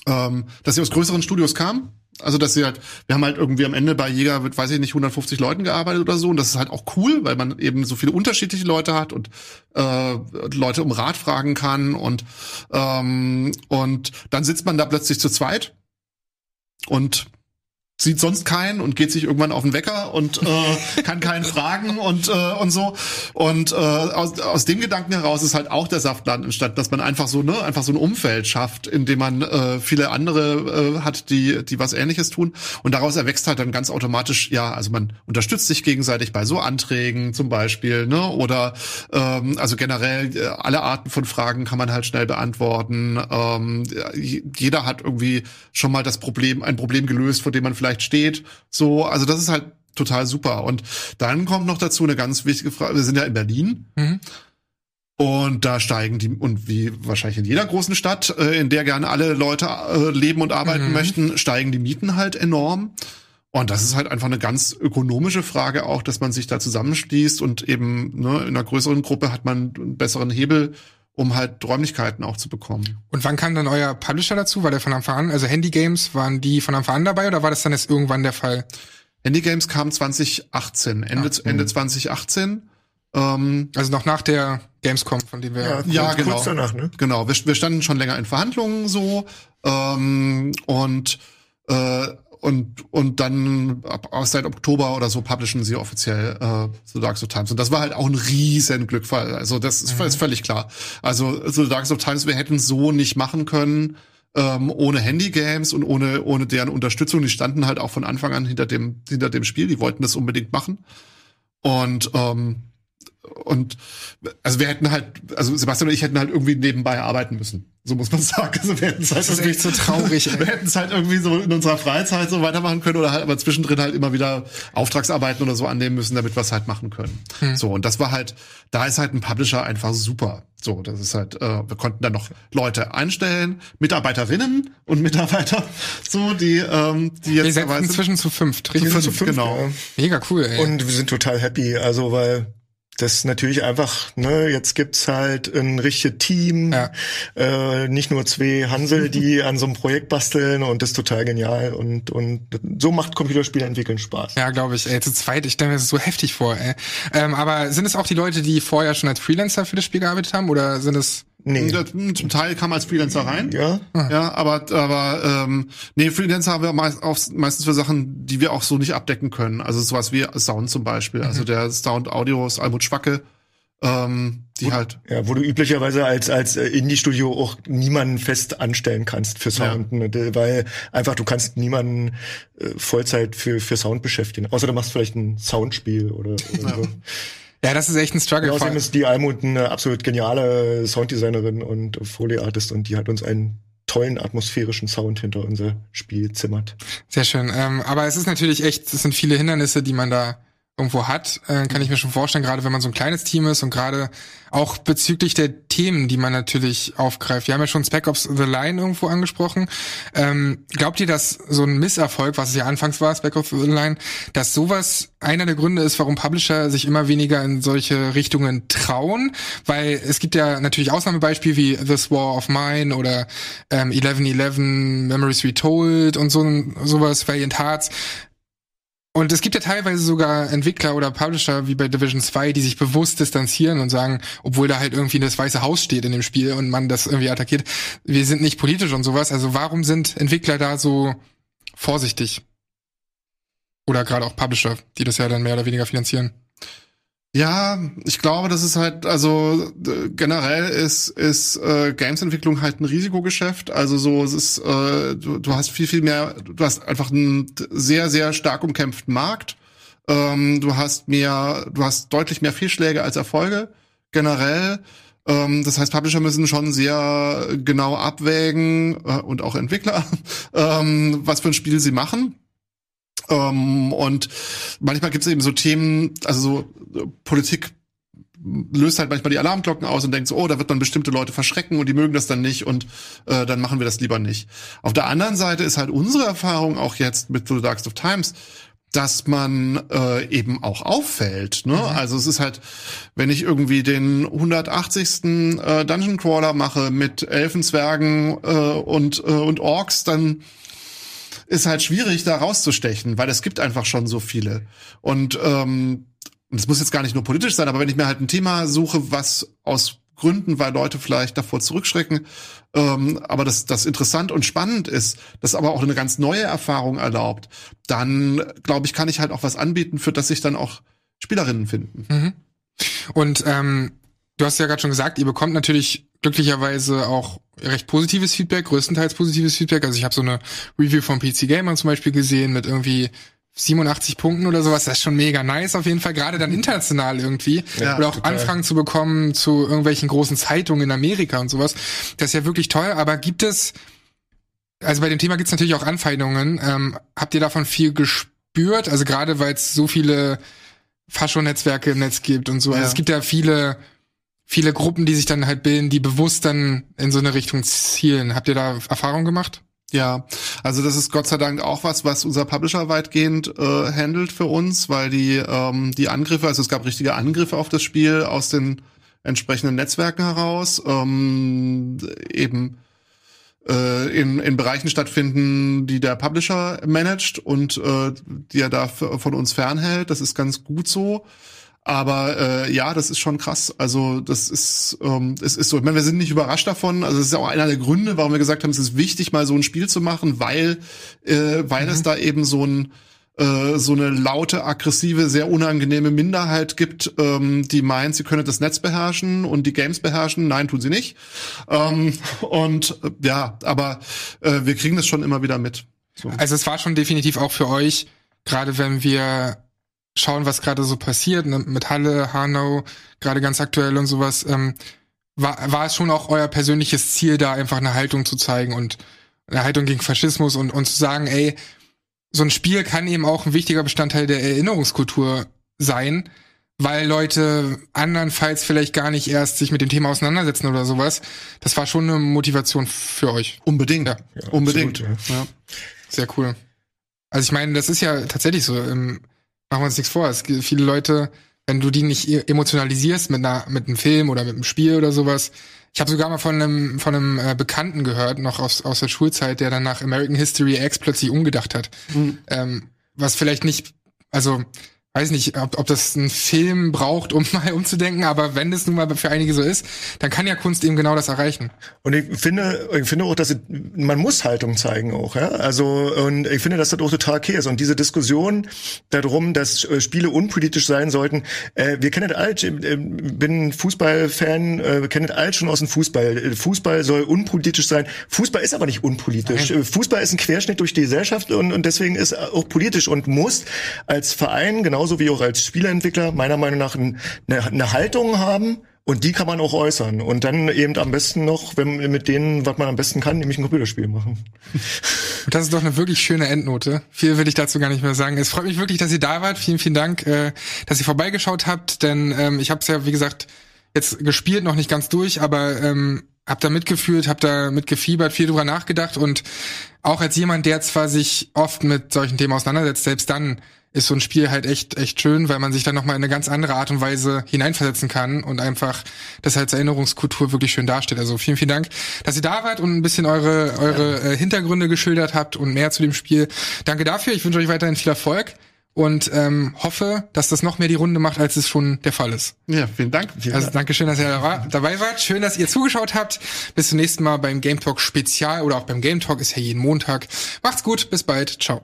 ähm, dass sie aus größeren Studios kamen. Also dass sie halt, wir haben halt irgendwie am Ende bei Jäger mit, weiß ich nicht, 150 Leuten gearbeitet oder so. Und das ist halt auch cool, weil man eben so viele unterschiedliche Leute hat und äh, Leute um Rat fragen kann. Und, ähm, und dann sitzt man da plötzlich zu zweit und sieht sonst keinen und geht sich irgendwann auf den Wecker und äh, kann keinen fragen und äh, und so. Und äh, aus, aus dem Gedanken heraus ist halt auch der Saftladen entstanden, dass man einfach so ne einfach so ein Umfeld schafft, in dem man äh, viele andere äh, hat, die die was Ähnliches tun. Und daraus erwächst halt dann ganz automatisch ja also man unterstützt sich gegenseitig bei so Anträgen zum Beispiel ne oder ähm, also generell äh, alle Arten von Fragen kann man halt schnell beantworten. Ähm, jeder hat irgendwie schon mal das Problem ein Problem gelöst, vor dem man vielleicht vielleicht steht. So, also das ist halt total super. Und dann kommt noch dazu eine ganz wichtige Frage. Wir sind ja in Berlin. Mhm. Und da steigen die, und wie wahrscheinlich in jeder großen Stadt, äh, in der gerne alle Leute äh, leben und arbeiten mhm. möchten, steigen die Mieten halt enorm. Und das ist halt einfach eine ganz ökonomische Frage auch, dass man sich da zusammenschließt und eben ne, in einer größeren Gruppe hat man einen besseren Hebel, um halt Räumlichkeiten auch zu bekommen. Und wann kam dann euer Publisher dazu? War der von Anfang an, also Handy Games, waren die von Anfang an dabei oder war das dann jetzt irgendwann der Fall? Handy Games kam 2018, Ende, Ach, Ende 2018. Ähm, also noch nach der Gamescom, von dem wir ja, kurz, ja genau, kurz danach, ne? Genau, wir, wir standen schon länger in Verhandlungen so ähm, und äh, und und dann ab, seit Oktober oder so publishen sie offiziell äh, The Dark of Times. Und das war halt auch ein riesen Glückfall also das ist, mhm. ist völlig klar. Also The Dark of Times wir hätten so nicht machen können ähm, ohne Handygames und ohne ohne deren Unterstützung. Die standen halt auch von Anfang an hinter dem hinter dem Spiel. Die wollten das unbedingt machen. Und ähm, und also wir hätten halt, also Sebastian und ich hätten halt irgendwie nebenbei arbeiten müssen. So muss man sagen. Also wir hätten es halt das ist echt so traurig. wir hätten es halt irgendwie so in unserer Freizeit so weitermachen können oder halt aber zwischendrin halt immer wieder Auftragsarbeiten oder so annehmen müssen, damit wir es halt machen können. Hm. So und das war halt, da ist halt ein Publisher einfach super. So, das ist halt, äh, wir konnten dann noch Leute einstellen, Mitarbeiterinnen und Mitarbeiter, so die, ähm, die jetzt wir sind inzwischen zu fünf, zu fünf, zu fünf, genau. Mega cool. Ey. Und wir sind total happy, also weil das ist natürlich einfach, ne, jetzt gibt's halt ein richtiges Team, ja. äh, nicht nur zwei Hansel, die an so einem Projekt basteln und das ist total genial und und so macht Computerspiele entwickeln Spaß. Ja, glaube ich. Ey, zu zweit, ich stelle mir das so heftig vor. Ey. Ähm, aber sind es auch die Leute, die vorher schon als Freelancer für das Spiel gearbeitet haben oder sind es Nee. Zum Teil kam als Freelancer rein. Ja. Ja, aber, aber ähm, nee, Freelancer haben wir meist, auch, meistens für Sachen, die wir auch so nicht abdecken können. Also sowas wie Sound zum Beispiel. Also mhm. Also der Sound Audio ist Almut Schwacke. Ähm, die wo, halt. Ja, wo du üblicherweise als, als äh, Indie-Studio auch niemanden fest anstellen kannst für Sound, ja. ne, weil einfach du kannst niemanden äh, Vollzeit für, für Sound beschäftigen. Außer du machst vielleicht ein Soundspiel oder, oder ja. so. Ja, das ist echt ein Struggle. Außerdem ist die Almut eine absolut geniale Sounddesignerin und Folieartist und die hat uns einen tollen atmosphärischen Sound hinter unser Spiel zimmert. Sehr schön. Ähm, aber es ist natürlich echt, es sind viele Hindernisse, die man da irgendwo hat, äh, kann ich mir schon vorstellen, gerade wenn man so ein kleines Team ist und gerade auch bezüglich der Themen, die man natürlich aufgreift. Wir haben ja schon Spec Ops The Line irgendwo angesprochen. Ähm, glaubt ihr, dass so ein Misserfolg, was es ja anfangs war, Spec Ops The Line, dass sowas einer der Gründe ist, warum Publisher sich immer weniger in solche Richtungen trauen? Weil es gibt ja natürlich Ausnahmebeispiele wie This War of Mine oder ähm, 1111, Memories Retold und so sowas, Valiant Hearts, und es gibt ja teilweise sogar Entwickler oder Publisher wie bei Division 2, die sich bewusst distanzieren und sagen, obwohl da halt irgendwie das Weiße Haus steht in dem Spiel und man das irgendwie attackiert, wir sind nicht politisch und sowas. Also warum sind Entwickler da so vorsichtig? Oder gerade auch Publisher, die das ja dann mehr oder weniger finanzieren. Ja, ich glaube, das ist halt, also generell ist, ist äh, Gamesentwicklung halt ein Risikogeschäft. Also so, es ist, äh, du, du hast viel, viel mehr, du hast einfach einen sehr, sehr stark umkämpften Markt. Ähm, du hast mehr, du hast deutlich mehr Fehlschläge als Erfolge generell. Ähm, das heißt, Publisher müssen schon sehr genau abwägen äh, und auch Entwickler, ähm, was für ein Spiel sie machen. Ähm, und manchmal gibt es eben so Themen, also so Politik löst halt manchmal die Alarmglocken aus und denkt so, oh, da wird man bestimmte Leute verschrecken und die mögen das dann nicht und äh, dann machen wir das lieber nicht. Auf der anderen Seite ist halt unsere Erfahrung auch jetzt mit The Darkest of Times, dass man äh, eben auch auffällt. Ne? Mhm. Also es ist halt, wenn ich irgendwie den 180. Äh, Dungeon Crawler mache mit Elfenzwergen äh, und, äh, und Orks, dann ist halt schwierig, da rauszustechen, weil es gibt einfach schon so viele. Und ähm, es muss jetzt gar nicht nur politisch sein, aber wenn ich mir halt ein Thema suche, was aus Gründen, weil Leute vielleicht davor zurückschrecken, ähm, aber das, das interessant und spannend ist, das aber auch eine ganz neue Erfahrung erlaubt, dann glaube ich, kann ich halt auch was anbieten, für das sich dann auch Spielerinnen finden. Mhm. Und ähm, du hast ja gerade schon gesagt, ihr bekommt natürlich glücklicherweise auch recht positives Feedback, größtenteils positives Feedback. Also ich habe so eine Review vom PC Gamer zum Beispiel gesehen mit irgendwie 87 Punkten oder sowas, das ist schon mega nice auf jeden Fall, gerade dann international irgendwie. Ja, oder auch total. Anfragen zu bekommen zu irgendwelchen großen Zeitungen in Amerika und sowas. Das ist ja wirklich toll, aber gibt es, also bei dem Thema gibt es natürlich auch Anfeindungen. Ähm, habt ihr davon viel gespürt? Also gerade weil es so viele Fascho-Netzwerke im Netz gibt und so. Also ja. es gibt ja viele, viele Gruppen, die sich dann halt bilden, die bewusst dann in so eine Richtung zielen. Habt ihr da Erfahrung gemacht? Ja, also das ist Gott sei Dank auch was, was unser Publisher weitgehend äh, handelt für uns, weil die ähm, die Angriffe, also es gab richtige Angriffe auf das Spiel aus den entsprechenden Netzwerken heraus, ähm, eben äh, in, in Bereichen stattfinden, die der Publisher managt und äh, die er da von uns fernhält. Das ist ganz gut so. Aber äh, ja, das ist schon krass. Also das ist, ähm, es ist so. Ich meine, wir sind nicht überrascht davon. Also es ist auch einer der Gründe, warum wir gesagt haben, es ist wichtig, mal so ein Spiel zu machen, weil äh, weil mhm. es da eben so ein äh, so eine laute, aggressive, sehr unangenehme Minderheit gibt, ähm, die meint, sie könne das Netz beherrschen und die Games beherrschen. Nein, tun sie nicht. Ähm, und äh, ja, aber äh, wir kriegen das schon immer wieder mit. So. Also es war schon definitiv auch für euch, gerade wenn wir schauen, was gerade so passiert, ne, mit Halle, Hanau, gerade ganz aktuell und sowas, ähm, war, war es schon auch euer persönliches Ziel, da einfach eine Haltung zu zeigen und eine Haltung gegen Faschismus und, und zu sagen, ey, so ein Spiel kann eben auch ein wichtiger Bestandteil der Erinnerungskultur sein, weil Leute andernfalls vielleicht gar nicht erst sich mit dem Thema auseinandersetzen oder sowas. Das war schon eine Motivation für euch. Unbedingt. Ja, ja unbedingt. Absolut, ja. ja. Sehr cool. Also ich meine, das ist ja tatsächlich so. Im, machen wir uns nichts vor. Es gibt viele Leute, wenn du die nicht e- emotionalisierst mit einer, mit einem Film oder mit einem Spiel oder sowas. Ich habe sogar mal von einem, von einem äh, Bekannten gehört, noch aus, aus der Schulzeit, der dann nach American History X plötzlich umgedacht hat. Mhm. Ähm, was vielleicht nicht, also weiß nicht, ob, ob das ein Film braucht, um mal umzudenken, aber wenn das nun mal für einige so ist, dann kann ja Kunst eben genau das erreichen. Und ich finde, ich finde auch, dass es, man muss Haltung zeigen auch, ja. Also und ich finde, dass das auch total okay ist. Und diese Diskussion darum, dass äh, Spiele unpolitisch sein sollten, äh, wir kennen das alt, ich äh, bin Fußballfan, äh, wir kennen das alt schon aus dem Fußball. Fußball soll unpolitisch sein. Fußball ist aber nicht unpolitisch. Nein. Fußball ist ein Querschnitt durch die Gesellschaft und, und deswegen ist auch politisch und muss als Verein genauso genauso wie auch als Spieleentwickler meiner Meinung nach eine, eine Haltung haben, und die kann man auch äußern. Und dann eben am besten noch, wenn mit denen, was man am besten kann, nämlich ein Computerspiel machen. Das ist doch eine wirklich schöne Endnote. Viel will ich dazu gar nicht mehr sagen. Es freut mich wirklich, dass ihr da wart. Vielen, vielen Dank, äh, dass ihr vorbeigeschaut habt. Denn ähm, ich habe es ja, wie gesagt, jetzt gespielt, noch nicht ganz durch, aber ähm, hab da mitgefühlt, hab da mitgefiebert, viel drüber nachgedacht und auch als jemand, der zwar sich oft mit solchen Themen auseinandersetzt, selbst dann ist so ein Spiel halt echt, echt schön, weil man sich dann nochmal in eine ganz andere Art und Weise hineinversetzen kann und einfach das als Erinnerungskultur wirklich schön darstellt. Also vielen, vielen Dank, dass ihr da wart und ein bisschen eure, eure äh, Hintergründe geschildert habt und mehr zu dem Spiel. Danke dafür. Ich wünsche euch weiterhin viel Erfolg und ähm, hoffe, dass das noch mehr die Runde macht, als es schon der Fall ist. Ja, vielen Dank. Vielen also danke schön, dass ihr dabei wart. Schön, dass ihr zugeschaut habt. Bis zum nächsten Mal beim Game Talk Spezial oder auch beim Game Talk ist ja jeden Montag. Macht's gut, bis bald. Ciao.